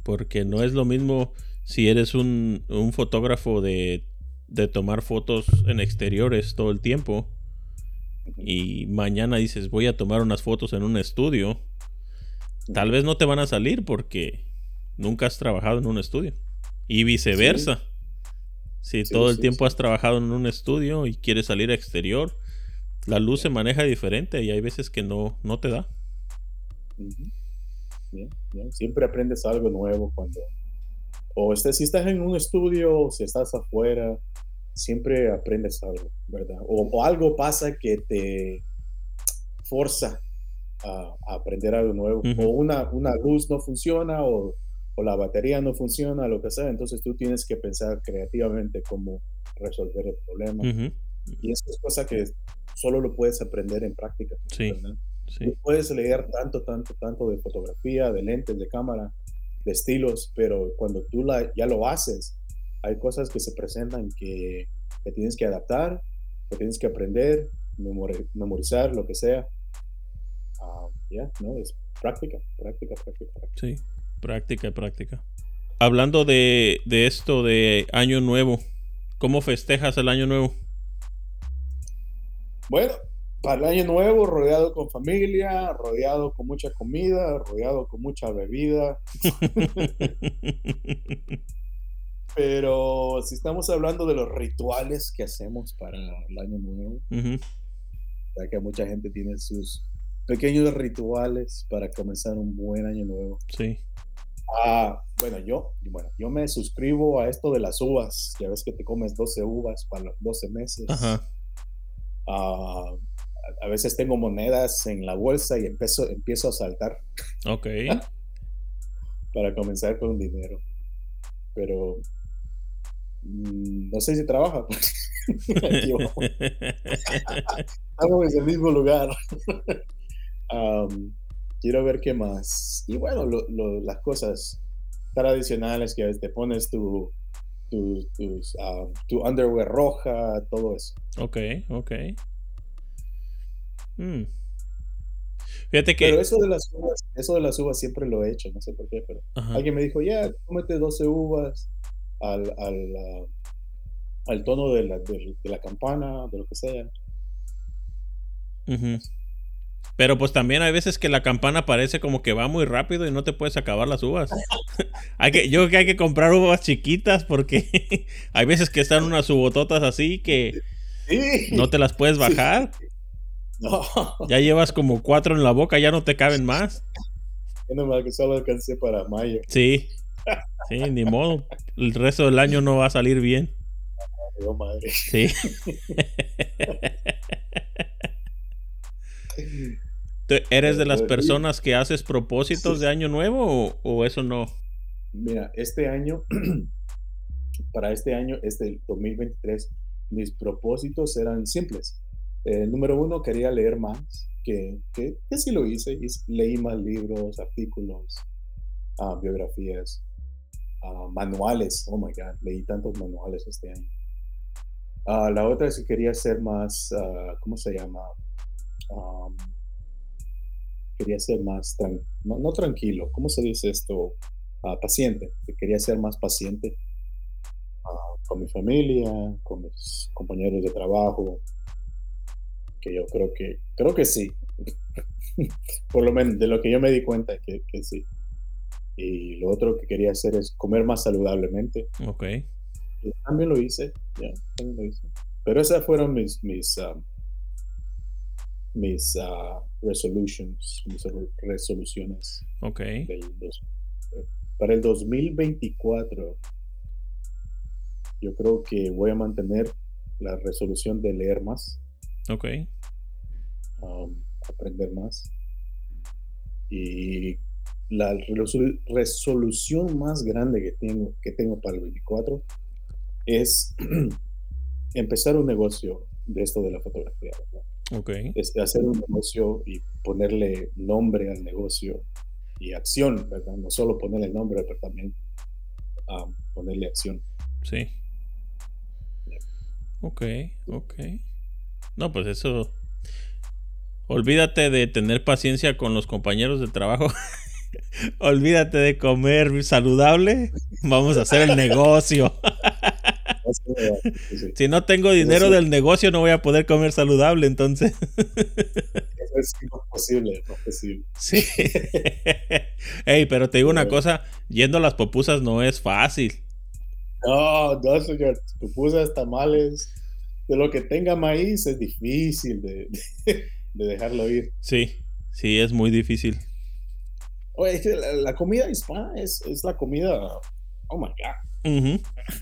Porque no es lo mismo si eres un, un fotógrafo de, de, tomar fotos en exteriores todo el tiempo y mañana dices voy a tomar unas fotos en un estudio tal vez no te van a salir porque nunca has trabajado en un estudio. Y viceversa. Si todo el tiempo has trabajado en un estudio y quieres salir a exterior, la luz se maneja diferente y hay veces que no, no te da. Siempre aprendes algo nuevo cuando... O si estás en un estudio, si estás afuera, siempre aprendes algo, ¿verdad? O, algo pasa que te forza a, aprender algo nuevo. O una, una luz no funciona o, o, la batería no funciona, lo que sea. Entonces tú tienes que pensar creativamente cómo resolver el problema. Y eso es cosa que solo lo puedes aprender en práctica. Sí, puedes leer tanto, tanto, tanto de fotografía, de lentes, de cámara, de estilos, pero cuando tú la, ya lo haces, hay cosas que se presentan que, que tienes que adaptar, que tienes que aprender, memorizar, lo que sea. Ah, ya, ¿no? Es práctica, práctica, práctica, práctica. Sí, práctica, práctica. Hablando de, de esto de Año Nuevo, ¿cómo festejas el Año Nuevo? Bueno, para el Año Nuevo, rodeado con familia, rodeado con mucha comida, rodeado con mucha bebida. Pero si estamos hablando de los rituales que hacemos para el Año Nuevo, ya que mucha gente tiene sus pequeños rituales para comenzar un buen año nuevo. Sí. Ah, bueno, yo, bueno, yo me suscribo a esto de las uvas. Ya ves que te comes 12 uvas para los 12 meses. Ajá. Ah, a veces tengo monedas en la bolsa y empiezo, empiezo a saltar. Ok. para comenzar con dinero. Pero mm, no sé si trabaja. Estamos en el mismo lugar quiero ver qué más. Y bueno, las cosas tradicionales que te pones tu, tu, tu underwear roja, todo eso. Ok, ok. Hmm. Fíjate que. Pero eso de las uvas, eso de las uvas siempre lo he hecho, no sé por qué, pero alguien me dijo, ya, cómete 12 uvas al, al, al tono de la, de, la campana, de lo que sea. Pero pues también hay veces que la campana parece como que va muy rápido y no te puedes acabar las uvas. hay que, yo creo que hay que comprar uvas chiquitas porque hay veces que están unas ubototas así que no te las puedes bajar. No. Ya llevas como cuatro en la boca, ya no te caben más. Menos mal que solo alcancé para mayo. Sí. Sí, ni modo. El resto del año no va a salir bien. madre. Sí. ¿Eres de las personas que haces propósitos de año nuevo o, eso no? Mira, este año, para este año, este 2023, mis propósitos eran simples. Eh, número uno, quería leer más, que, que, sí lo hice. Leí más libros, artículos, ah, biografías, ah, manuales. Oh my God, leí tantos manuales este año. Ah, la otra es que quería ser más, ¿cómo se llama? Quería ser más, no, tranquilo, ¿cómo se dice esto? paciente, que quería ser más paciente con mi familia, con mis compañeros de trabajo, que yo creo que, creo que sí. Por lo menos de lo que yo me di cuenta que, que sí. Y lo otro que quería hacer es comer más saludablemente. Ok. también lo hice, ya, también lo hice. Pero esas fueron mis, mis, um, mis uh, resolutions, mis resoluciones. Ok. para el 2024, yo creo que voy a mantener la resolución de leer más. Ok. Um, aprender más. Y la resolución más grande que tengo, que tengo para el 24 es empezar un negocio de esto de la fotografía. Es hacer un negocio y ponerle nombre al negocio y acción, ¿verdad? No solo ponerle nombre, pero también um, ponerle acción. Sí. Ok, ok. No, pues eso. Olvídate de tener paciencia con los compañeros de trabajo. Olvídate de comer saludable. Vamos a hacer el negocio. si no tengo dinero del negocio, no voy a poder comer saludable, entonces. Eso es imposible, no posible. Sí. Ey, pero te digo una cosa, yendo a las popusas no es fácil. No, no, señor. Pupusas, tamales, de lo que tenga maíz es difícil de, dejarlo ir. Sí, sí, es muy difícil. Oye, la, comida hispana es, la comida, oh my God,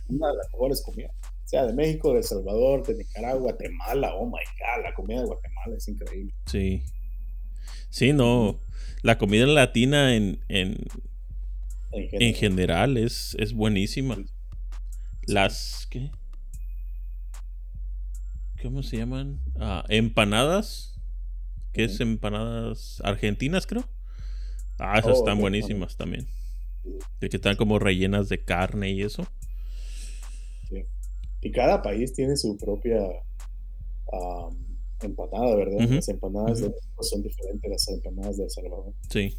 una de las mejores comidas. Sea, de México, de El Salvador, de Nicaragua, Guatemala, oh my God, la comida de Guatemala es increíble. Sí. Sí, no. La comida latina en, en, en general, es, es buenísima. Las, ¿qué? ¿Cómo se llaman? Ah, empanadas. ¿Qué es empanadas argentinas, creo? Ah, esas oh, están buenísimas también. De que están como rellenas de carne y eso. Y cada país tiene su propia empanada, ¿verdad? Las empanadas de México son diferentes a las empanadas de El Salvador. Sí.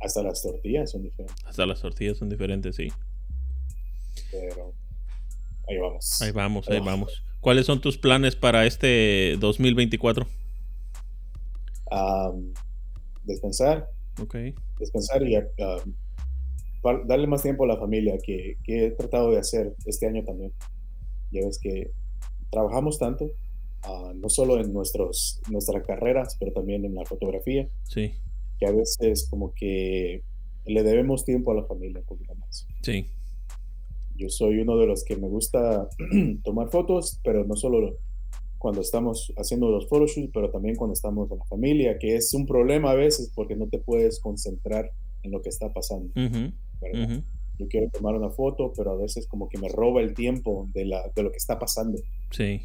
hasta las tortillas son diferentes. Hasta las tortillas son diferentes, sí. Pero ahí vamos. Ahí vamos, ahí vamos. ¿Cuáles son tus planes para este 2024? descansar. Okay. Descansar y darle más tiempo a la familia que, he tratado de hacer este año también. Ya ves que trabajamos tanto, ah, no solo en nuestros, nuestras carreras, pero también en la fotografía. Sí. Que a veces como que le debemos tiempo a la familia un poquito más. Sí. Yo soy uno de los que me gusta tomar fotos, pero no solo cuando estamos haciendo los photoshoots, pero también cuando estamos con la familia, que es un problema a veces porque no te puedes concentrar en lo que está pasando. Yo quiero tomar una foto, pero a veces como que me roba el tiempo de, la, de lo que está pasando. Sí.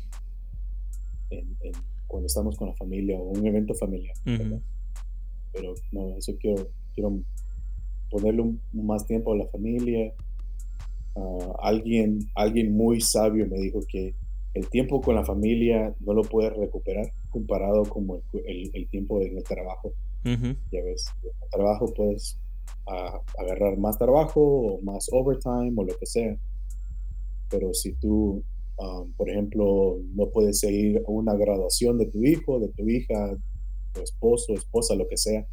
cuando estamos con la familia o un evento familiar. Pero no, eso quiero, quiero ponerle más tiempo a la familia, alguien, alguien muy sabio me dijo que el tiempo con la familia no lo puedes recuperar comparado con el, el, tiempo en el trabajo. Ya ves, en el trabajo puedes agarrar más trabajo o más overtime o lo que sea. Pero si tú Um, por ejemplo, no puedes ir a una graduación de tu hijo, de tu hija, tu esposo, esposa, lo que sea.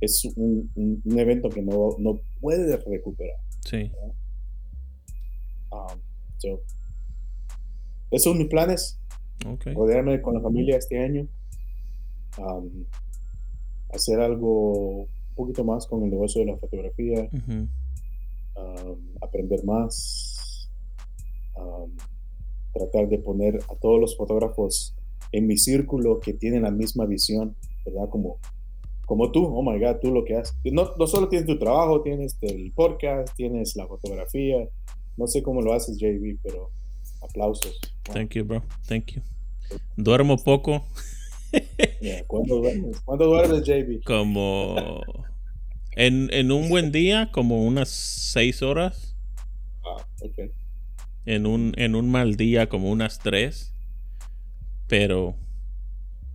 Es un, un, evento que no, no puedes recuperar. Sí. Um, esos son mis planes. Okay. Rodearme con la familia este año. Um, hacer algo un poquito más con el negocio de la fotografía. aprender más. tratar de poner a todos los fotógrafos en mi círculo que tienen la misma visión, ¿verdad? Como, como tú, oh my God, tú lo que haces. No, no solo tienes tu trabajo, tienes el podcast, tienes la fotografía. No sé cómo lo haces, JB, pero aplausos. Thank you, bro. Thank you. Duermo poco. ¿Cuándo duermes? ¿Cuándo duermes, JB? Como en, en, un buen día, como unas seis horas. Ah, ok. En un, en un mal día, como unas tres. Pero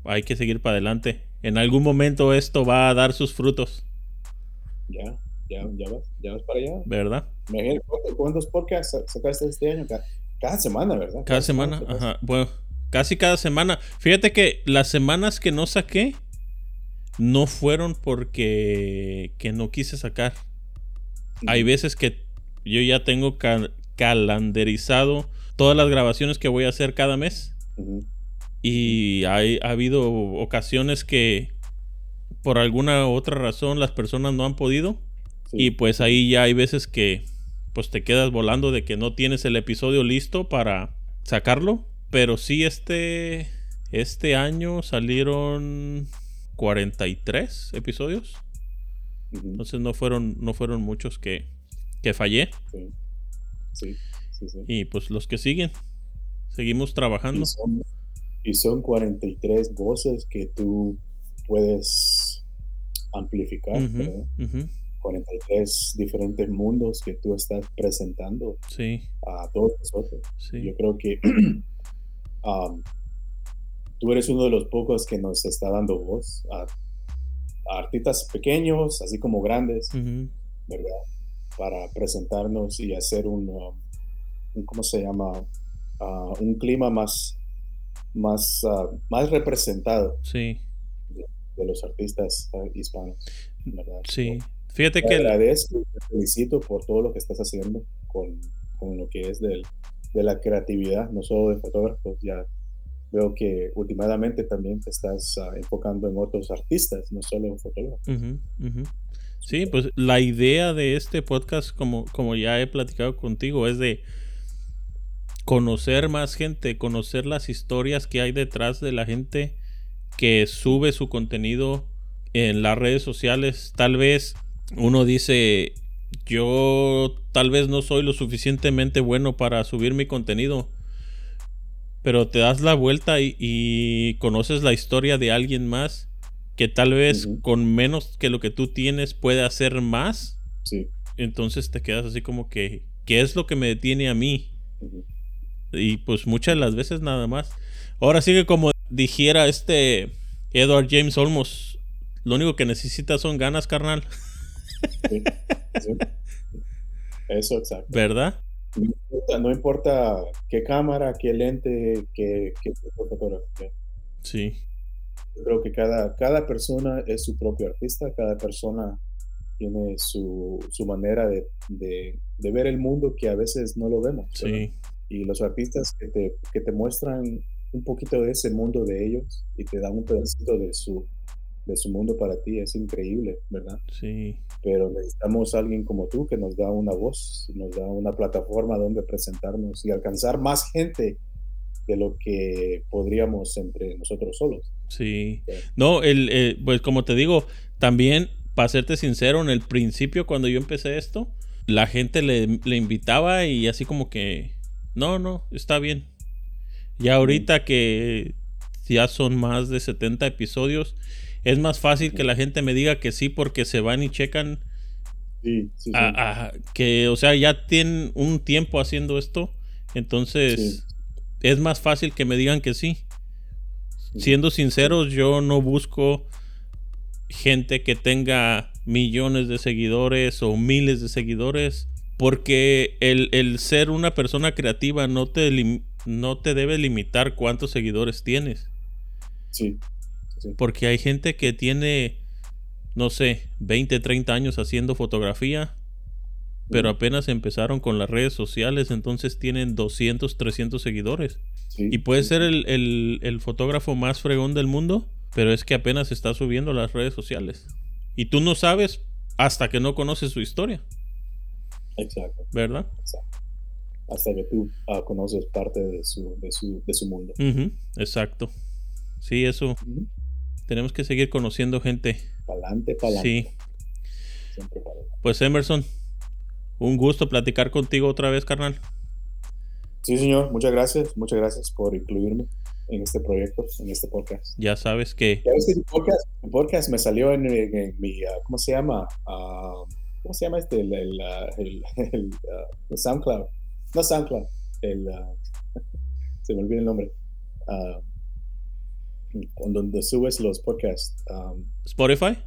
hay que seguir para adelante. En algún momento esto va a dar sus frutos. Ya, ya, ya vas, ya vas para allá. ¿Verdad? ¿Cuántos podcasts sacaste este año? Cada semana, ¿verdad? Cada, semana, ajá. Bueno, casi cada semana. Fíjate que las semanas que no saqué no fueron porque que no quise sacar. Hay veces que yo ya tengo calendarizado todas las grabaciones que voy a hacer cada mes. Y hay, ha habido ocasiones que por alguna otra razón las personas no han podido. Y pues ahí ya hay veces que pues te quedas volando de que no tienes el episodio listo para sacarlo. Pero sí, este, este año salieron 43 episodios. Entonces no fueron, no fueron muchos que, que fallé. Sí. Sí, y pues los que siguen, seguimos trabajando. Y son, 43 voces que tú puedes amplificar. 43 diferentes mundos que tú estás presentando a todos nosotros. Yo creo que um, tú eres uno de los pocos que nos está dando voz a, artistas pequeños, así como grandes, ¿verdad? Para presentarnos y hacer un, um, ¿cómo se llama? Uh, un clima más, más, uh, más representado sí. de, los artistas uh, hispanos, ¿verdad? Sí. Fíjate que. agradezco y te felicito por todo lo que estás haciendo con, con lo que es del, de la creatividad, no solo de fotógrafos. Ya veo que últimamente también te estás ah, enfocando en otros artistas, no solo en fotógrafos. Sí, pues la idea de este podcast, como, como ya he platicado contigo, es de conocer más gente, conocer las historias que hay detrás de la gente que sube su contenido en las redes sociales. Tal vez uno dice, yo tal vez no soy lo suficientemente bueno para subir mi contenido, pero te das la vuelta y, conoces la historia de alguien más que tal vez con menos que lo que tú tienes puede hacer más. Entonces te quedas así como que, ¿qué es lo que me detiene a mí? Y pues muchas de las veces nada más. Ahora sigue como dijera este Edward James Olmos, lo único que necesitas son ganas, carnal. Eso, exacto. ¿Verdad? No importa, qué cámara, qué lente, qué, qué fotografía. Sí. Yo creo que cada, cada persona es su propio artista, cada persona tiene su, su manera de, de, de, ver el mundo que a veces no lo vemos. Sí. Y los artistas que te, que te muestran un poquito de ese mundo de ellos y te dan un pedacito de su, de su mundo para ti es increíble, ¿verdad? Sí. Pero necesitamos a alguien como tú que nos da una voz, nos da una plataforma donde presentarnos y alcanzar más gente de lo que podríamos entre nosotros solos. Sí. No, el, eh, pues como te digo, también, para serte sincero, en el principio cuando yo empecé esto, la gente le, le invitaba y así como que, no, no, está bien. Y ahorita que ya son más de 70 episodios, es más fácil que la gente me diga que sí porque se van y checan. Sí, sí, que, o sea, ya tienen un tiempo haciendo esto. Entonces, es más fácil que me digan que sí. Siendo sinceros, yo no busco gente que tenga millones de seguidores o miles de seguidores. Porque el, el ser una persona creativa no te, no te debe limitar cuántos seguidores tienes. Sí. Sí. Porque hay gente que tiene, no sé, 20, 30 años haciendo fotografía, pero apenas empezaron con las redes sociales, entonces tienen 200, 300 seguidores. Sí, Y puede sí, ser el, el- el fotógrafo más fregón del mundo, pero es que apenas está subiendo las redes sociales. Y tú no sabes hasta que no conoces su historia, Exacto, ¿verdad? exacto. Hasta que tú ah, conoces parte de su, de su, de su mundo. Exacto. Sí, eso. Tenemos que seguir conociendo gente. Pa'lante, pa'lante. Sí. Siempre pa'lante. Pues Emerson, un gusto platicar contigo otra vez, carnal. Sí, señor. Muchas gracias. Muchas gracias por incluirme en este proyecto, en este podcast. Ya sabes que Ya ves que tu podcast, tu podcast me salió en, en- en mi, ah, ¿cómo se llama? Ah, ¿Cómo se llama este? El, el, ah, el- el, el SoundCloud. No SoundCloud. El, se me olvida el nombre. Donde subes los podcasts. um, Spotify.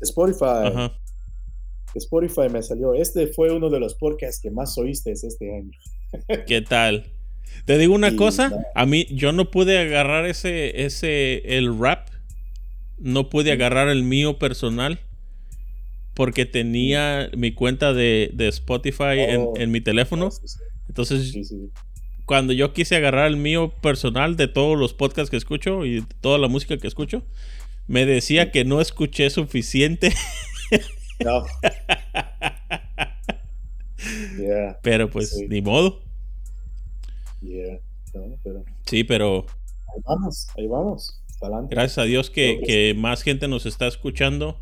Spotify. Ajá. Spotify me salió. Este fue uno de los podcasts que más oíste este año. ¿Qué tal? Te digo una Sí, cosa, no. a mí yo no pude agarrar ese, ese, el rap, no pude agarrar el mío personal porque tenía mi cuenta de, de Spotify en, Oh. en mi teléfono. Sí, sí, Entonces, sí, sí. Cuando yo quise agarrar el mío personal de todos los podcasts que escucho y toda la música que escucho, me decía que no escuché suficiente, No. Yeah, pero pues Sí. ni modo. yeah. No, pero Sí, pero ahí vamos, ahí vamos. Adelante. Gracias a Dios que, que más gente nos está escuchando.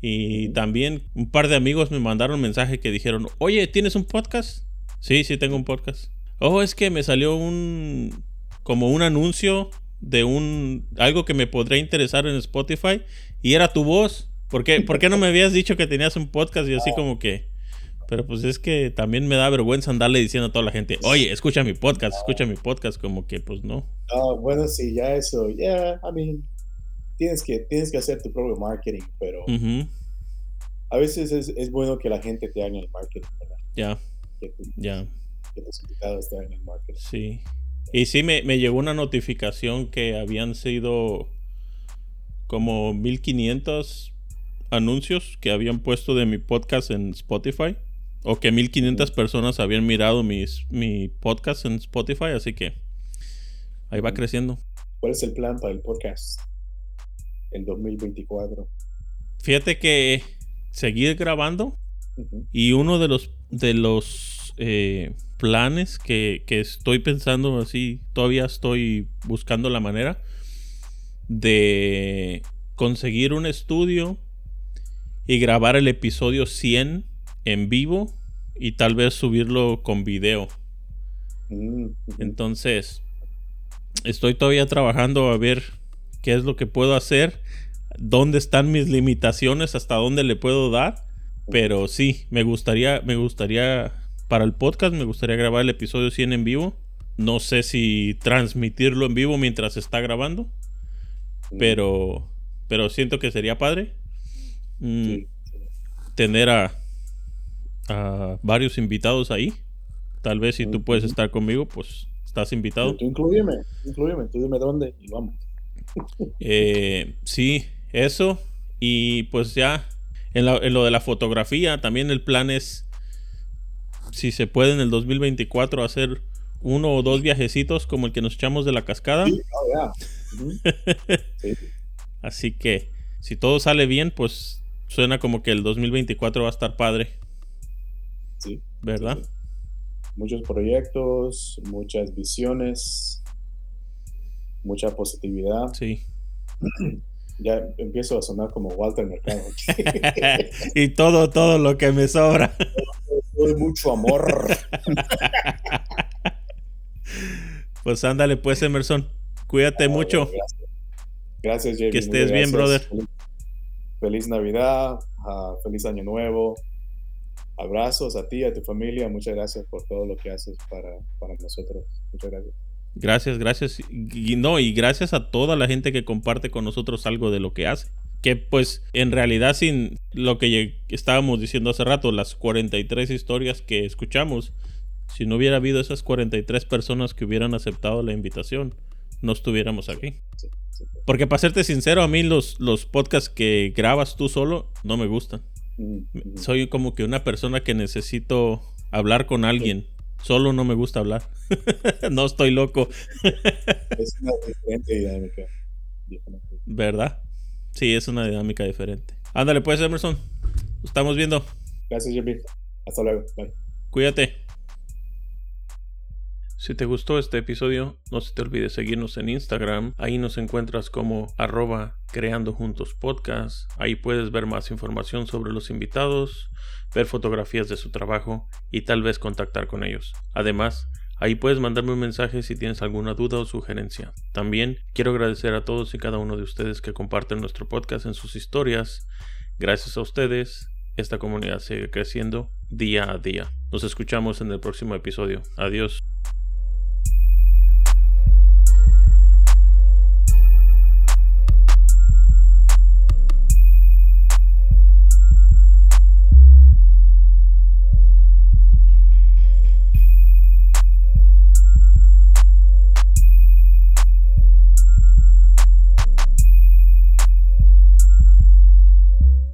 Y también un par de amigos me mandaron un mensaje que dijeron, oye, ¿tienes un podcast? Sí, sí tengo un podcast. Oh, es que me salió un como un anuncio de un algo que me podría interesar en Spotify y era tu voz. ¿Por qué, ¿Por qué no me habías dicho que tenías un podcast? Y así como que... Pero pues es que también me da vergüenza andarle diciendo a toda la gente, oye, escucha mi podcast, escucha mi podcast, como que pues no. Bueno, sí, ya eso, yeah, I mean, tienes que, tienes que hacer tu propio marketing, pero a veces es, es bueno que la gente te haga el marketing, ¿verdad? Ya, ya. Que tus invitados te hagan el marketing. Sí. Y sí, me, me llegó una notificación que habían sido como 1500 anuncios que habían puesto de mi podcast en Spotify. O que 1500 personas habían mirado mis, mi podcast en Spotify. Así que ahí va creciendo. ¿Cuál es el plan para el podcast en 2024? Fíjate que seguir grabando. Y uno de los de los eh, planes que, que estoy pensando así, todavía estoy buscando la manera de conseguir un estudio y grabar el episodio 100 en vivo y tal vez subirlo con video. Mm. Entonces, estoy todavía trabajando a ver qué es lo que puedo hacer, dónde están mis limitaciones, hasta dónde le puedo dar. Pero sí, me gustaría, me gustaría, para el podcast, me gustaría grabar el episodio 100 en vivo. No sé si transmitirlo en vivo mientras está grabando, pero, pero siento que sería padre mm, sí, tener a, a varios invitados ahí. Tal vez si tú puedes estar conmigo, pues estás invitado. Tú incluyeme, incluyeme, tú dime dónde y vamos. Eh, sí, eso. Y pues ya, en, la- en lo de la fotografía, también el plan es, si se puede en el 2024, hacer uno o dos viajecitos como el que nos echamos de la cascada. Sí, oh, yeah. Sí. Así que, si todo sale bien, pues suena como que el 2024 va a estar padre, Sí, ¿verdad? sí. Muchos proyectos, muchas visiones, mucha positividad. Sí. Ya empiezo a sonar como Walter Mercado. y todo, todo lo que me sobra. Mucho amor. Pues ándale, pues, Emerson. Cuídate mucho. Gracias, Gracias Jamie. Que estés bien, brother. Feliz, feliz Navidad, ah, feliz Año Nuevo. Abrazos a ti, a tu familia. Muchas gracias por todo lo que haces para, para nosotros. Muchas gracias. Gracias, gracias. Y no, y gracias a toda la gente que comparte con nosotros algo de lo que hace. Que pues en realidad sin lo que estábamos diciendo hace rato, las 43 historias que escuchamos, Si no hubiera habido esas 43 personas que hubieran aceptado la invitación, no estuviéramos aquí. Porque para serte sincero, a mí los, los podcasts que grabas tú solo no me gustan. Mm, mm. Soy como que una persona que necesito hablar con alguien. Solo no me gusta hablar. no estoy loco, Es una diferente dinámica. Diferente. ¿verdad? Sí, es una dinámica diferente. Ándale pues, Emerson. Estamos viendo. Gracias, JP. Hasta luego. Bye. Cuídate. Si te gustó este episodio, no se te olvide seguirnos en Instagram. Ahí nos encuentras como arroba creando juntos podcast. Ahí puedes ver más información sobre los invitados, ver fotografías de su trabajo y tal vez contactar con ellos. Además, ahí puedes mandarme un mensaje si tienes alguna duda o sugerencia. También quiero agradecer a todos y cada uno de ustedes que comparten nuestro podcast en sus historias. Gracias a ustedes, esta comunidad sigue creciendo día a día. Nos escuchamos en el próximo episodio. Adiós.